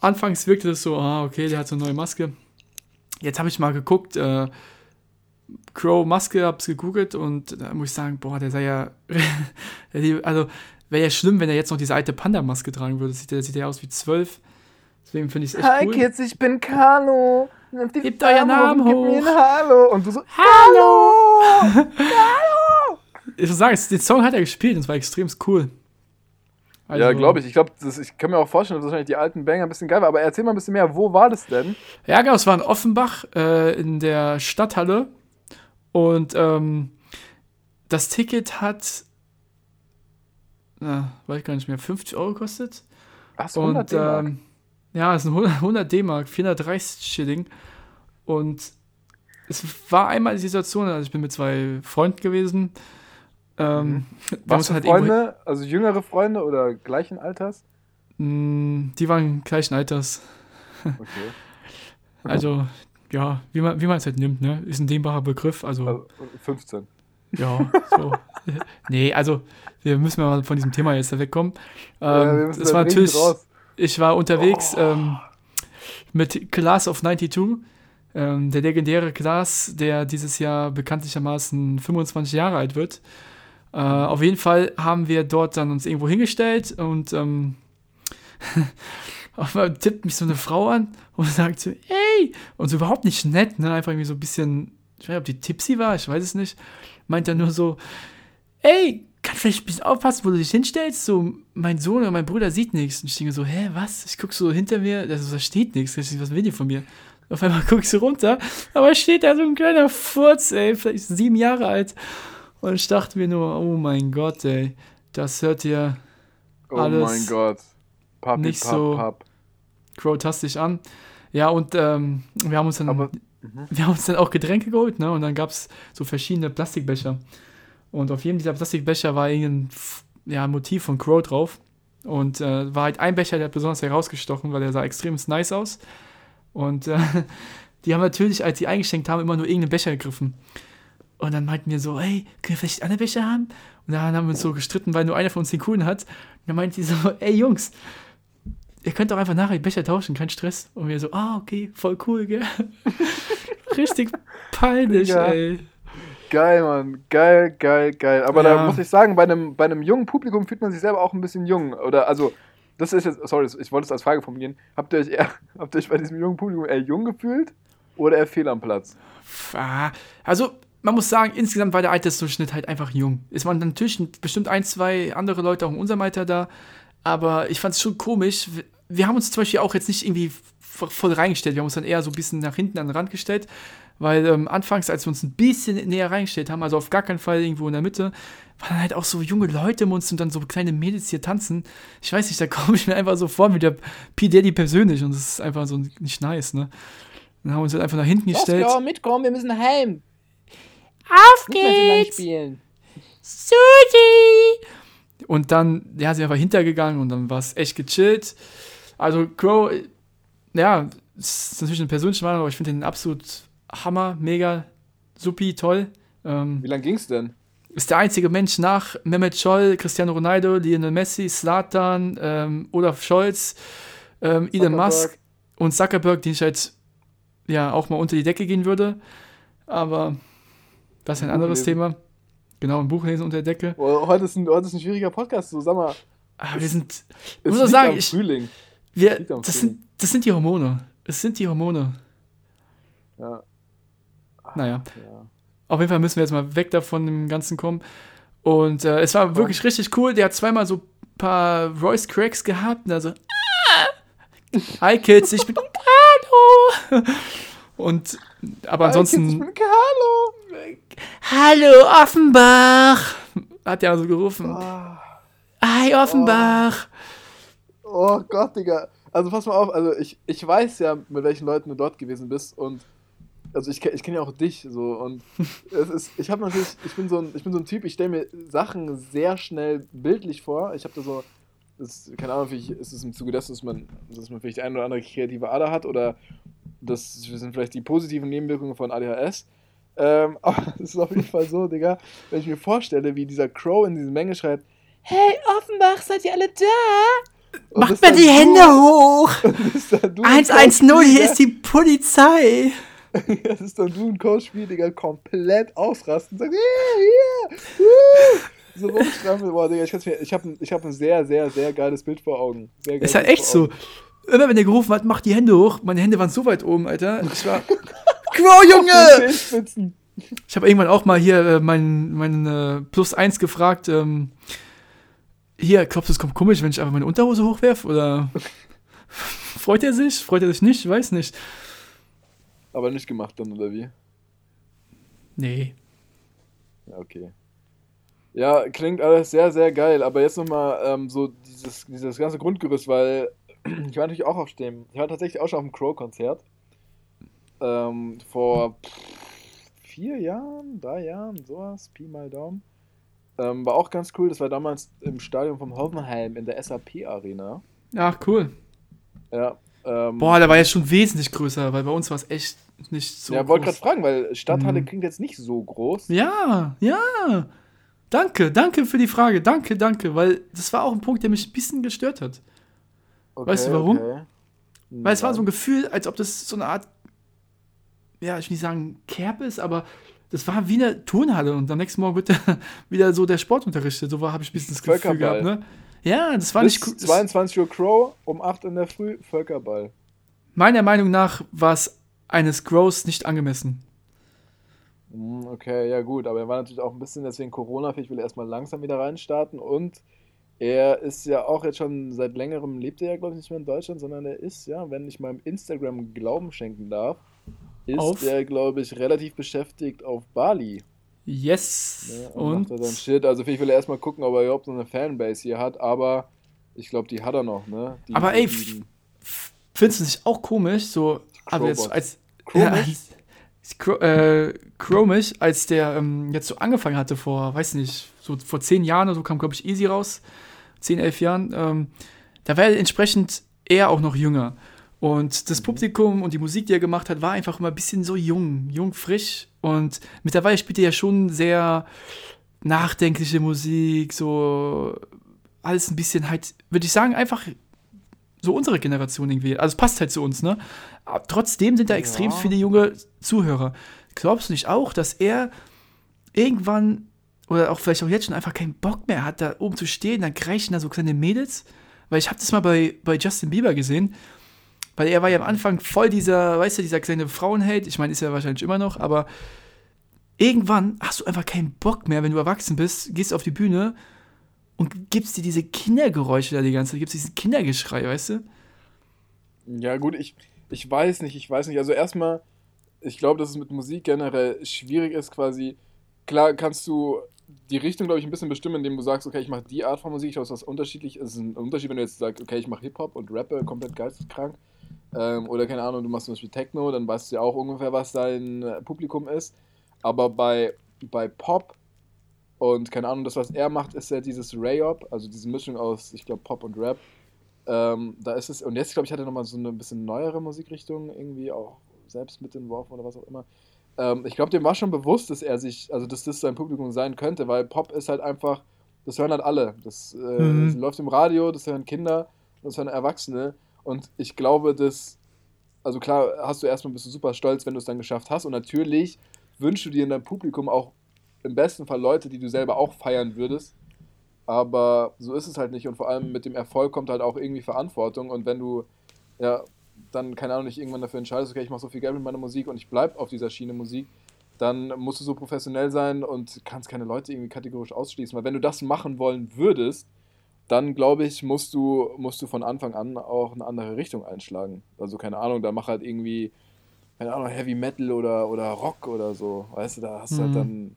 Anfangs wirkte das so, ah, okay, der hat so eine neue Maske. Jetzt habe ich mal geguckt, äh, Crow Maske, hab's gegoogelt und da muss ich sagen, boah, der sei ja. (laughs) also, wäre ja schlimm, wenn er jetzt noch diese alte Panda-Maske tragen würde. Sieht der sieht ja aus wie zwölf. Deswegen finde ich es echt cool. ich bin Carlo. Nehmt die Gebt euren Namen gib mir hoch. ein Hallo. Und du so, Hallo! (laughs) ich muss sagen, den Song hat er gespielt und es war extrem cool. Also, ja, glaube ich. Ich glaube, ich kann mir auch vorstellen, dass wahrscheinlich die alten Banger ein bisschen geil war. Aber erzähl mal ein bisschen mehr, wo war das denn? Ja, genau, es war in Offenbach äh, in der Stadthalle und ähm, das Ticket hat, na, weiß ich gar nicht mehr, 50 Euro gekostet. Ach, Und ähm, ja, es sind 100 100 D-Mark, 430 Schilling. Und es war einmal die Situation, also ich bin mit zwei Freunden gewesen. Ähm, (laughs) haben Was halt Freunde? Also jüngere Freunde oder gleichen Alters? Mm, die waren gleichen Alters. (laughs) Okay. Also, ja, wie man wie man es halt nimmt, ne? Ist ein dehnbarer Begriff. Also, Also 15. ja, so. (laughs) nee, also, wir müssen mal von diesem Thema jetzt wegkommen. Ja, wir Ähm, müssen es da war natürlich, raus. ich war unterwegs Oh. ähm, mit Class of 92. Ähm, der legendäre Class, der dieses Jahr bekanntlichermaßen 25 Jahre alt wird. Äh, auf jeden Fall haben wir dort dann uns irgendwo hingestellt und ähm, auf einmal tippt mich so eine Frau an und sagt so, ey! Und so überhaupt nicht nett, ne? Einfach irgendwie so ein bisschen, ich weiß nicht, ob die tipsy war, ich weiß es nicht. Meint dann nur so, ey, kann vielleicht ein bisschen aufpassen, wo du dich hinstellst. So, mein Sohn oder mein Bruder sieht nichts. Und ich denke so, hä, was? Ich gucke so hinter mir, also, da steht nichts. Was will die von mir? Auf einmal ich so runter, aber steht da so ein kleiner Furz, ey, vielleicht sieben Jahre alt. Und ich dachte mir nur, oh mein Gott, ey, das hört Oh alles mein Gott. Papi, nicht pap, so- pap. grotastisch an. Ja, und ähm, wir haben uns dann Aber- (laughs) wir haben uns dann auch Getränke geholt, ne? Und dann gab es so verschiedene Plastikbecher. Und auf jedem dieser Plastikbecher war irgendein ja, Motiv von Crow drauf. Und äh, war halt ein Becher, der hat besonders herausgestochen, weil der sah extrem nice aus. Und äh, (laughs) die haben natürlich, als sie eingeschenkt haben, immer nur irgendeinen Becher gegriffen. Und dann meinten wir so, hey, können wir vielleicht andere Becher haben? Und dann haben wir uns so gestritten, weil nur einer von uns den coolen hat. Und dann meinte die so, (laughs) ey Jungs, ihr könnt doch einfach nachher die Becher tauschen, kein Stress. Und wir so, ah, okay, voll cool, gell? (laughs) Richtig peinlich, ey. Geil, Mann. Geil, geil, geil. Aber Ja. da muss ich sagen, bei einem, bei einem jungen Publikum fühlt man sich selber auch ein bisschen jung. Oder also, das ist jetzt, sorry, ich wollte es als Frage formulieren. Habt ihr euch eher, (laughs) habt ihr euch bei diesem jungen Publikum eher jung gefühlt oder eher fehl am Platz? Ah, Also, man muss sagen, insgesamt war der Altersdurchschnitt halt einfach jung. Es waren natürlich bestimmt ein, zwei andere Leute auch in unserem Alter da, aber ich fand es schon komisch. Wir- Wir haben uns zum Beispiel auch jetzt nicht irgendwie voll reingestellt, wir haben uns dann eher so ein bisschen nach hinten an den Rand gestellt, weil ähm, anfangs, als wir uns ein bisschen näher reingestellt haben, also auf gar keinen Fall irgendwo in der Mitte, waren halt auch so junge Leute um uns und dann so kleine Mädels hier tanzen. Ich weiß nicht, da (laughs) komme ich mir einfach so vor wie der P. Daddy persönlich und das ist einfach so nicht nice, ne? Dann haben wir uns halt einfach nach hinten gestellt. mitkommen, wir müssen heim. Auf spielen. Sushi! Und dann, ja, sind wir einfach hintergegangen und dann war es echt gechillt. Also, Crow, ja, ist natürlich eine persönliche Meinung, aber ich finde den absolut Hammer, mega, supi, toll. Ähm, Wie lang ging's denn? ist der einzige Mensch nach Mehmet Scholl, Cristiano Ronaldo, Lionel Messi, Slatan, ähm, Olaf Scholz, ähm, Elon. Musk und Zuckerberg, den ich halt ja auch mal unter die Decke gehen würde. Aber das ist ein Buch anderes lesen. Thema. Genau, ein Buch lesen unter der Decke. Oh, heute, ist ein, heute ist ein schwieriger Podcast, so sag mal. Aber wir sind, ich muss auch sagen, ich, Frühling. Wir, das, sind, das sind die Hormone. Es sind die Hormone. Ja, Naja, ja. auf jeden Fall müssen wir jetzt mal weg davon dem Ganzen kommen. Und äh, es war wirklich richtig cool. Der hat zweimal so ein paar Royce Cracks gehabt. Und also, ah, hi Kids, ich bin Hallo. Und, aber ansonsten, Hey, Kids, ich bin Hallo. Hallo Offenbach, hat er so gerufen. Ah. Hi Offenbach. Oh Gott, Digga. Also pass mal auf, also ich, ich weiß ja, mit welchen Leuten du dort gewesen bist und also ich, ich kenne ja auch dich so und (laughs) es ist, ich habe natürlich, ich bin so ein, ich bin so ein Typ, ich stelle mir Sachen sehr schnell bildlich vor. Ich habe da so, das, keine Ahnung, vielleicht ist es im Zuge dessen, dass man, dass man vielleicht eine oder andere kreative Ader hat oder das sind vielleicht die positiven Nebenwirkungen von ADHS. Ähm, (laughs) aber es ist auf jeden Fall so, Digga, wenn ich mir vorstelle, wie dieser Crow in diese Menge schreit, Hey, Offenbach, seid ihr alle da? Macht mal die Hände hoch! (laughs) bist dann du im 110, hier ist die Polizei! (laughs) Das ist dann du ein Coach-Spiel, Digga, komplett ausrasten und sagst, yeah, yeah, woo! So rumstrampeln. Boah, Digga, ich, mir- ich habe ich hab ein sehr, sehr, sehr geiles Bild vor Augen. Sehr geiles Ist halt Bild echt so. Immer wenn der gerufen hat, macht die Hände hoch. Meine Hände waren so weit oben, Alter. Ich war. (laughs) Crow, Junge! Ich habe irgendwann auch mal hier äh, meinen mein, äh, Plus 1 gefragt. Ähm, hier, glaubst du, es kommt komisch, wenn ich einfach meine Unterhose hochwerf? Oder freut er sich? Freut er sich nicht? Ich weiß nicht. Aber nicht gemacht dann, oder wie? Nee. Ja, okay. Ja, klingt alles sehr, sehr geil. Aber jetzt nochmal ähm, so dieses, dieses ganze Grundgerüst, weil (clears throat) ich war natürlich auch auf dem, ich war tatsächlich auch schon auf dem Crow-Konzert. Ähm, vor vier Jahren, drei Jahren, sowas, Pi mal Daumen. Ähm, war auch ganz cool. Das war damals im Stadion vom Hoffenheim in der SAP-Arena. Ach, cool. Ja. Ähm, Boah, da war ja schon wesentlich größer, weil bei uns war es echt nicht so. ja, wollte gerade fragen, weil Stadthalle Mhm. klingt jetzt nicht so groß. Ja, ja. Danke, danke für die Frage. Danke, danke. Weil das war auch ein Punkt, der mich ein bisschen gestört hat. Weißt du warum? Okay. Weil es war so ein Gefühl, als ob das so eine Art, ja, ich will nicht sagen Kerb ist, aber das war wie eine Turnhalle und am nächsten Morgen wird (laughs) wieder so der Sport unterrichtet. So habe ich ein bisschen das Gefühl Völkerball. gehabt, ne? Ja, das war Bis nicht cool. Das, 22 Uhr Crow, um 8 in der Früh Völkerball. meiner Meinung nach war es eines Grows nicht angemessen. Hm, Okay, ja gut, aber er war natürlich auch ein bisschen deswegen Corona, vielleicht will er erstmal langsam wieder reinstarten und er ist ja auch jetzt schon seit längerem, lebt er ja glaube ich nicht mehr in Deutschland, sondern er ist ja, wenn ich meinem Instagram Glauben schenken darf, ist Auf? er glaube ich relativ beschäftigt auf Bali. Yes. Ne? Und, und macht sein Shit. Also vielleicht will er erstmal gucken, ob er überhaupt so eine Fanbase hier hat, aber ich glaube, die hat er noch, ne? Die, Aber ey, findest du nicht auch komisch, so, aber jetzt als Komisch? Ja, als, Cro äh, als der ähm, jetzt so angefangen hatte vor, weiß nicht, so vor zehn Jahren oder so kam, glaube ich, Easy raus, zehn, elf Jahren, ähm, da war er entsprechend eher auch noch jünger. Und das Publikum und die Musik, die er gemacht hat, war einfach immer ein bisschen so jung, jung, frisch. Und mittlerweile spielt er ja schon sehr nachdenkliche Musik, so alles ein bisschen halt, würde ich sagen, einfach so unsere Generation irgendwie. Also es passt halt zu uns, ne? Aber trotzdem sind da extrem Ja. viele junge Zuhörer. Glaubst du nicht auch, dass er irgendwann oder auch vielleicht auch jetzt schon einfach keinen Bock mehr hat, da oben zu stehen, dann kreischen da so kleine Mädels? Weil ich habe das mal bei, bei Justin Bieber gesehen, weil er war ja am Anfang voll dieser, weißt du, dieser kleine Frauenheld. Ich meine, ist er wahrscheinlich immer noch, aber irgendwann hast du einfach keinen Bock mehr, wenn du erwachsen bist, gehst auf die Bühne und gibst dir diese Kindergeräusche da die ganze Zeit, gibst diesen Kindergeschrei, weißt du? Ja, gut, ich, ich weiß nicht, ich weiß nicht. Also erstmal, ich glaube, dass es mit Musik generell schwierig ist, quasi. Klar kannst du die Richtung, glaube ich, ein bisschen bestimmen, indem du sagst, okay, ich mache die Art von Musik, ich glaube, es ist unterschiedlich. Es ist ein Unterschied, wenn du jetzt sagst, okay, ich mache Hip-Hop und rappe komplett geisteskrank. Ähm, oder keine Ahnung, du machst zum Beispiel Techno, dann weißt du ja auch ungefähr, was dein äh, Publikum ist. Aber bei, bei Pop und keine Ahnung, das, was er macht, ist ja dieses Rayop, also diese Mischung aus, ich glaube, Pop und Rap. Ähm, da ist es, und jetzt glaube ich, hat er nochmal so eine bisschen neuere Musikrichtung irgendwie auch selbst mit entworfen oder was auch immer. Ähm, ich glaube, dem war schon bewusst, dass er sich, also dass das sein Publikum sein könnte, weil Pop ist halt einfach, das hören halt alle. Das, äh, Mhm. das läuft im Radio, das hören Kinder, das hören Erwachsene. Und ich glaube, dass, also klar, hast du erstmal bist du super stolz, wenn du es dann geschafft hast. Und natürlich wünschst du dir in deinem Publikum auch im besten Fall Leute, die du selber auch feiern würdest. Aber so ist es halt nicht und vor allem mit dem Erfolg kommt halt auch irgendwie Verantwortung und wenn du ja dann, keine Ahnung, nicht irgendwann dafür entscheidest, okay, ich mache so viel Geld mit meiner Musik und ich bleibe auf dieser Schiene Musik, dann musst du so professionell sein und kannst keine Leute irgendwie kategorisch ausschließen. Weil wenn du das machen wollen würdest, dann glaube ich, musst du, musst du von Anfang an auch eine andere Richtung einschlagen. Also keine Ahnung, da mach halt irgendwie, keine Ahnung, Heavy Metal oder, oder Rock oder so. Weißt du, da hast du halt Mhm. dann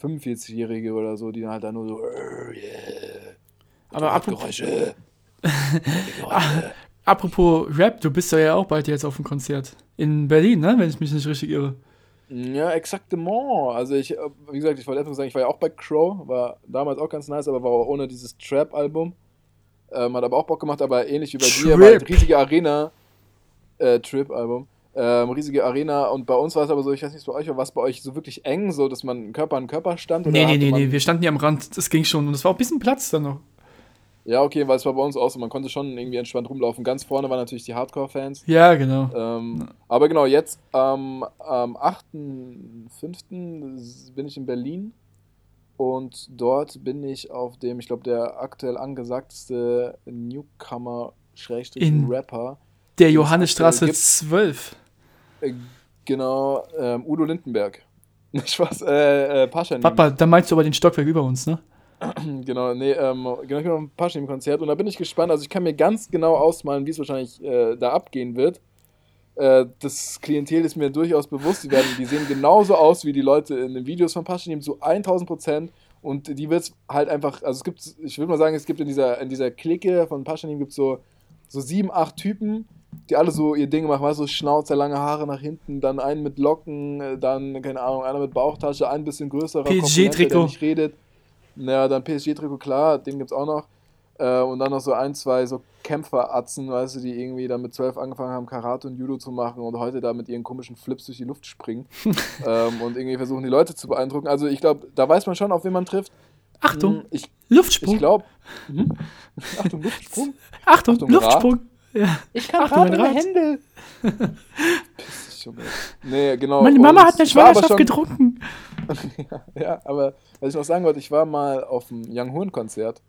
45-Jährige oder so, die dann halt dann nur so, "Äh, yeah. Aber apropos, (laughs) Geräusche. apropos Rap, du bist ja auch bald jetzt auf dem Konzert. In Berlin, ne? Wenn ich mich nicht richtig irre. Ja, exaktement. Also ich, wie gesagt, ich wollte erstmal sagen, ich war ja auch bei Crow, war damals auch ganz nice, aber war auch ohne dieses Trap-Album. Ähm, hat aber auch Bock gemacht, aber ähnlich wie bei Trip. dir, war halt riesige Arena. Äh, Trip-Album. Ähm, riesige Arena und bei uns war es aber so, ich weiß nicht, bei euch war was bei euch so wirklich eng, so dass man Körper an Körper stand? Nee, nee, nee, nee, wir standen hier am Rand, das ging schon und es war auch ein bisschen Platz dann noch. Ja, okay, weil es war bei uns auch so, man konnte schon irgendwie entspannt rumlaufen. Ganz vorne waren natürlich die Hardcore-Fans. Ja, genau. Ähm, aber genau, jetzt am am 8.5. bin ich in Berlin und dort bin ich auf dem, ich glaube, der aktuell angesagteste Newcomer-Rapper. Der es Johannesstraße aktuell gibt. 12. Äh, genau, ähm, Udo Lindenberg. (laughs) Spaß, äh, äh, Paschanim. Papa, da meinst du aber den Stockwerk über uns, ne? (clears throat) Genau, nee, ähm, genau, ich bin auf dem Paschanim-Konzert und da bin ich gespannt. Also ich kann mir ganz genau ausmalen, wie es wahrscheinlich äh, da abgehen wird. Äh, das Klientel ist mir durchaus bewusst. Die, werden, die sehen genauso aus wie die Leute in den Videos von Paschanim, so 1000 Prozent. Und die wird es halt einfach, also es gibt, ich würde mal sagen, es gibt in dieser, in dieser Clique von Paschanim gibt so, so sieben, acht Typen, die alle so ihr Ding machen, weißt du, so Schnauzer, lange Haare nach hinten, dann einen mit Locken, äh, dann, keine Ahnung, einer mit Bauchtasche, ein bisschen größerer. Korpulenter, der nicht redet. Ja, dann PSG-Trikot, klar, den gibt's auch noch. Äh, und dann noch so ein, zwei so Kämpferatzen, weißt du, die irgendwie dann mit zwölf angefangen haben, Karate und Judo zu machen und heute da mit ihren komischen Flips durch die Luft springen (laughs) ähm, und irgendwie versuchen, die Leute zu beeindrucken. Also ich glaube, da weiß man schon, auf wen man trifft. Achtung, Hm, Ich, Luftsprung. ich glaube. Mhm. (laughs) Achtung, Luftsprung. Achtung, Achtung, Luftsprung. Ja. Ich kann Achtung, Rad. Hände. (laughs) Piss dich, Junge. Nee, genau. Meine und Mama hat eine Schwangerschaft schon- getrunken. (laughs) Ja, aber was ich noch sagen wollte, ich war mal auf dem Young Horn Konzert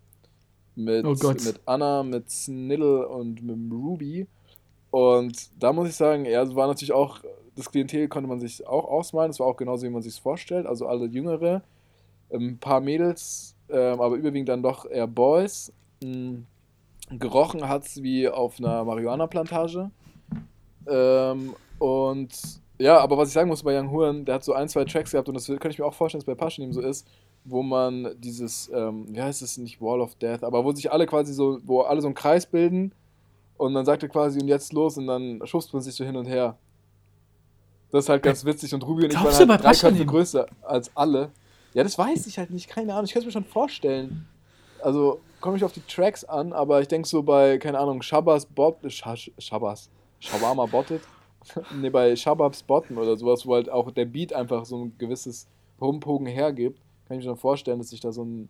mit, Oh mit Anna, mit Sniddle und mit Ruby. Und da muss ich sagen, ja, es war natürlich auch, das Klientel konnte man sich auch ausmalen. Es war auch genauso, wie man sich es vorstellt. Also alle Jüngere, ein paar Mädels, ähm, aber überwiegend dann doch eher Boys. Mm, Gerochen hat es wie auf einer Marihuana-Plantage. Ähm, und ja, aber was ich sagen muss bei Young Huren, der hat so ein, zwei Tracks gehabt und das könnte ich mir auch vorstellen, dass bei Paschanim so ist, wo man dieses, ähm, wie heißt es, nicht Wall of Death, aber wo sich alle quasi so, wo alle so einen Kreis bilden und dann sagt er quasi und jetzt los und dann schubst man sich so hin und her. Das ist halt ganz witzig und Ruby und ich waren halt drei Köpfe Paschanim? größer als alle. Ja, das weiß ich halt nicht, keine Ahnung, ich kann es mir schon vorstellen. Also, komme ich auf die Tracks an, aber ich denke so bei, keine Ahnung, Shabbas Bot, Sh Shabbas, Shawarma Botted, (laughs) ne, bei Shababs Botten oder sowas, wo halt auch der Beat einfach so ein gewisses Rumpogen hergibt, kann ich mir schon vorstellen, dass sich da so ein,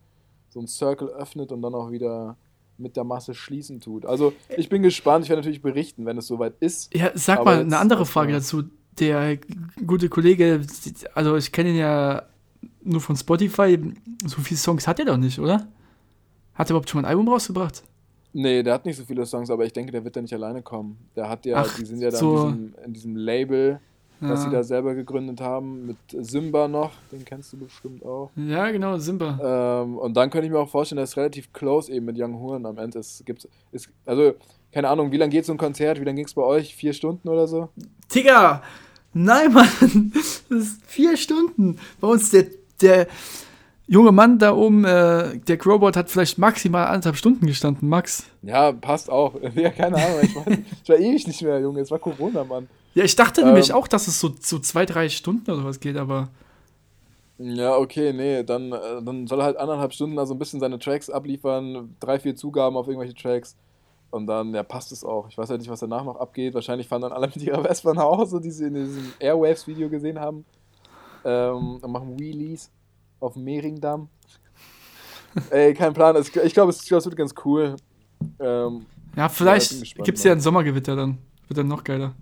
so ein Circle öffnet und dann auch wieder mit der Masse schließen tut. Also, ich bin gespannt, ich werde natürlich berichten, wenn es soweit ist. Ja, sag Aber mal jetzt eine andere Frage dazu. Der gute Kollege, also ich kenne ihn ja nur von Spotify, so viele Songs hat er doch nicht, oder? Hat er überhaupt schon mal ein Album rausgebracht? Nee, der hat nicht so viele Songs, aber ich denke, der wird da nicht alleine kommen. Der hat ja, Ach, die sind ja da so. in, diesem, in diesem Label, was sie Ja. da selber gegründet haben, mit Simba noch, den kennst du bestimmt auch. Ja, genau, Simba. Ähm, und dann könnte ich mir auch vorstellen, dass es relativ close eben mit Young Huren am Ende ist. Gibt's, ist also, keine Ahnung, wie lange geht so ein Konzert? Wie lange ging es bei euch? Vier Stunden oder so? Digga! Nein, Mann! (laughs) Das ist vier Stunden. Bei uns der, der junge Mann da oben, äh, der Crowbot, hat vielleicht maximal anderthalb Stunden gestanden, Max. Ja, passt auch. (laughs) Ja, keine Ahnung. Ich, weiß, ich war ewig nicht mehr, Junge. Es war Corona, Mann. Ja, ich dachte Ähm. nämlich auch, dass es so, so zwei, drei Stunden oder was geht, aber. Ja, okay, nee, dann, äh, dann soll er halt anderthalb Stunden da so ein bisschen seine Tracks abliefern, drei, vier Zugaben auf irgendwelche Tracks. Und dann, ja, passt es auch. Ich weiß halt nicht, was danach noch abgeht. Wahrscheinlich fahren dann alle (laughs) mit ihrer Vespa nach Hause, die sie in diesem Airwaves-Video gesehen haben. Ähm, und machen Wheelies auf dem Mehringdamm. Ey, kein Plan. Ich glaube, es, glaub, es wird ganz cool. Ähm, Ja, vielleicht gespannt, gibt es ne? ja ein Sommergewitter dann. Wird dann noch geiler.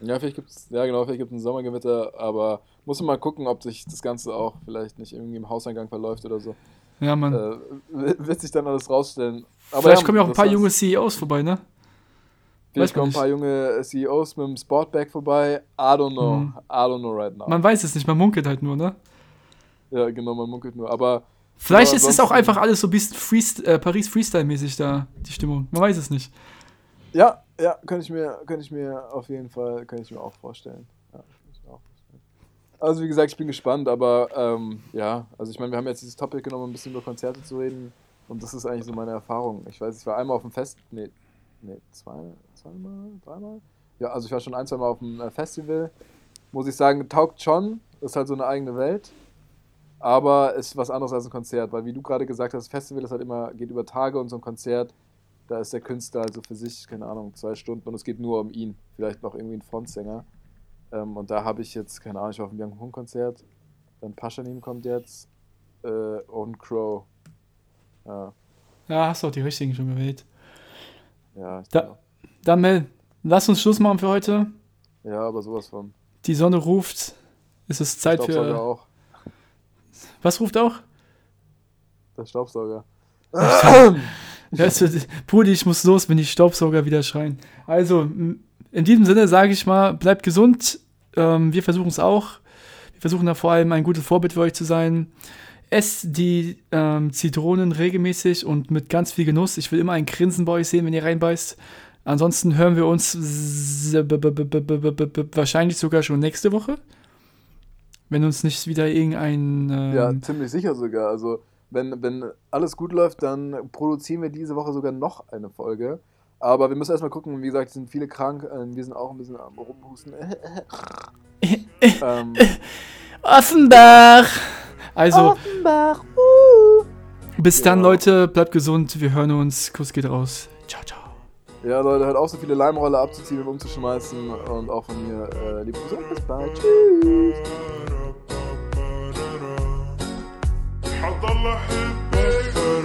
ja, vielleicht gibt es, ja genau, vielleicht gibt es ein Sommergewitter, aber muss man mal gucken, ob sich das Ganze auch vielleicht nicht irgendwie im Hauseingang verläuft oder so. Ja, Mann. Äh, wird sich dann alles rausstellen. Aber vielleicht ja, kommen ja auch ein paar junge CEOs vorbei, ne? Vielleicht kommen ein paar junge CEOs mit dem Sportback vorbei. I don't know. Mhm. I don't know right now. Man weiß es nicht, man munkelt halt nur, ne? Ja, genau, man munkelt nur. Aber Vielleicht Aber ist es auch einfach alles so ein bisschen Freest äh, Paris Freestyle-mäßig da, die Stimmung. Man weiß es nicht. ja, ja, könnte ich mir, könnte ich mir auf jeden Fall, könnte ich mir auch vorstellen. Ja, könnte ich mir auch vorstellen. Also wie gesagt, ich bin gespannt, aber ähm, ja, also ich meine, wir haben jetzt dieses Topic genommen, um ein bisschen über Konzerte zu reden. Und das ist eigentlich so meine Erfahrung. Ich weiß, ich war einmal auf dem Fest, nee, nee, zwei, zweimal, dreimal? Ja, also ich war schon ein, zwei Mal auf dem äh, Festival. Muss ich sagen, taugt schon. Ist halt so eine eigene Welt. Aber ist was anderes als ein Konzert, weil wie du gerade gesagt hast, Festival ist halt immer, geht über Tage und so ein Konzert Da ist der Künstler also für sich, keine Ahnung, zwei Stunden und es geht nur um ihn. Vielleicht noch irgendwie ein Frontsänger. Ähm, und da habe ich jetzt, keine Ahnung, ich war auf dem Young Hun Konzert. Dann Paschanim kommt jetzt. Äh, und Crow. Ja, Ja, hast du auch die richtigen schon gewählt. ja, ich Da- Dann, Mel, lass uns Schluss machen für heute. ja, aber sowas von. Die Sonne ruft. Es ist Zeit Staubsauger für. auch. Was ruft auch? Der Staubsauger. Wird, Brudi, ich muss los, wenn die Staubsauger wieder schreien. Also, in diesem Sinne sage ich mal, bleibt gesund. Ähm, wir versuchen es auch. Wir versuchen da vor allem ein gutes Vorbild für euch zu sein. Esst die ähm, Zitronen regelmäßig und mit ganz viel Genuss. Ich will immer ein Grinsen bei euch sehen, wenn ihr reinbeißt. Ansonsten hören wir uns wahrscheinlich sogar schon nächste Woche. Wenn uns nicht wieder irgendein. Ähm, Ja, ziemlich sicher sogar. Also, wenn, wenn alles gut läuft, dann produzieren wir diese Woche sogar noch eine Folge. Aber wir müssen erstmal gucken, wie gesagt, es sind viele krank, äh, wir sind auch ein bisschen am Rumhusten. (laughs) ähm, Offenbach! Also, Offenbach. Uh. bis dann, Ja. Leute. Bleibt gesund. Wir hören uns. Kuss geht raus. Ciao, ciao. Ja, Leute, hört auch so viele Leimrolle abzuziehen und umzuschmeißen. Und auch von mir, äh, liebe Grüße bis bald. Tschüss. حضل احبك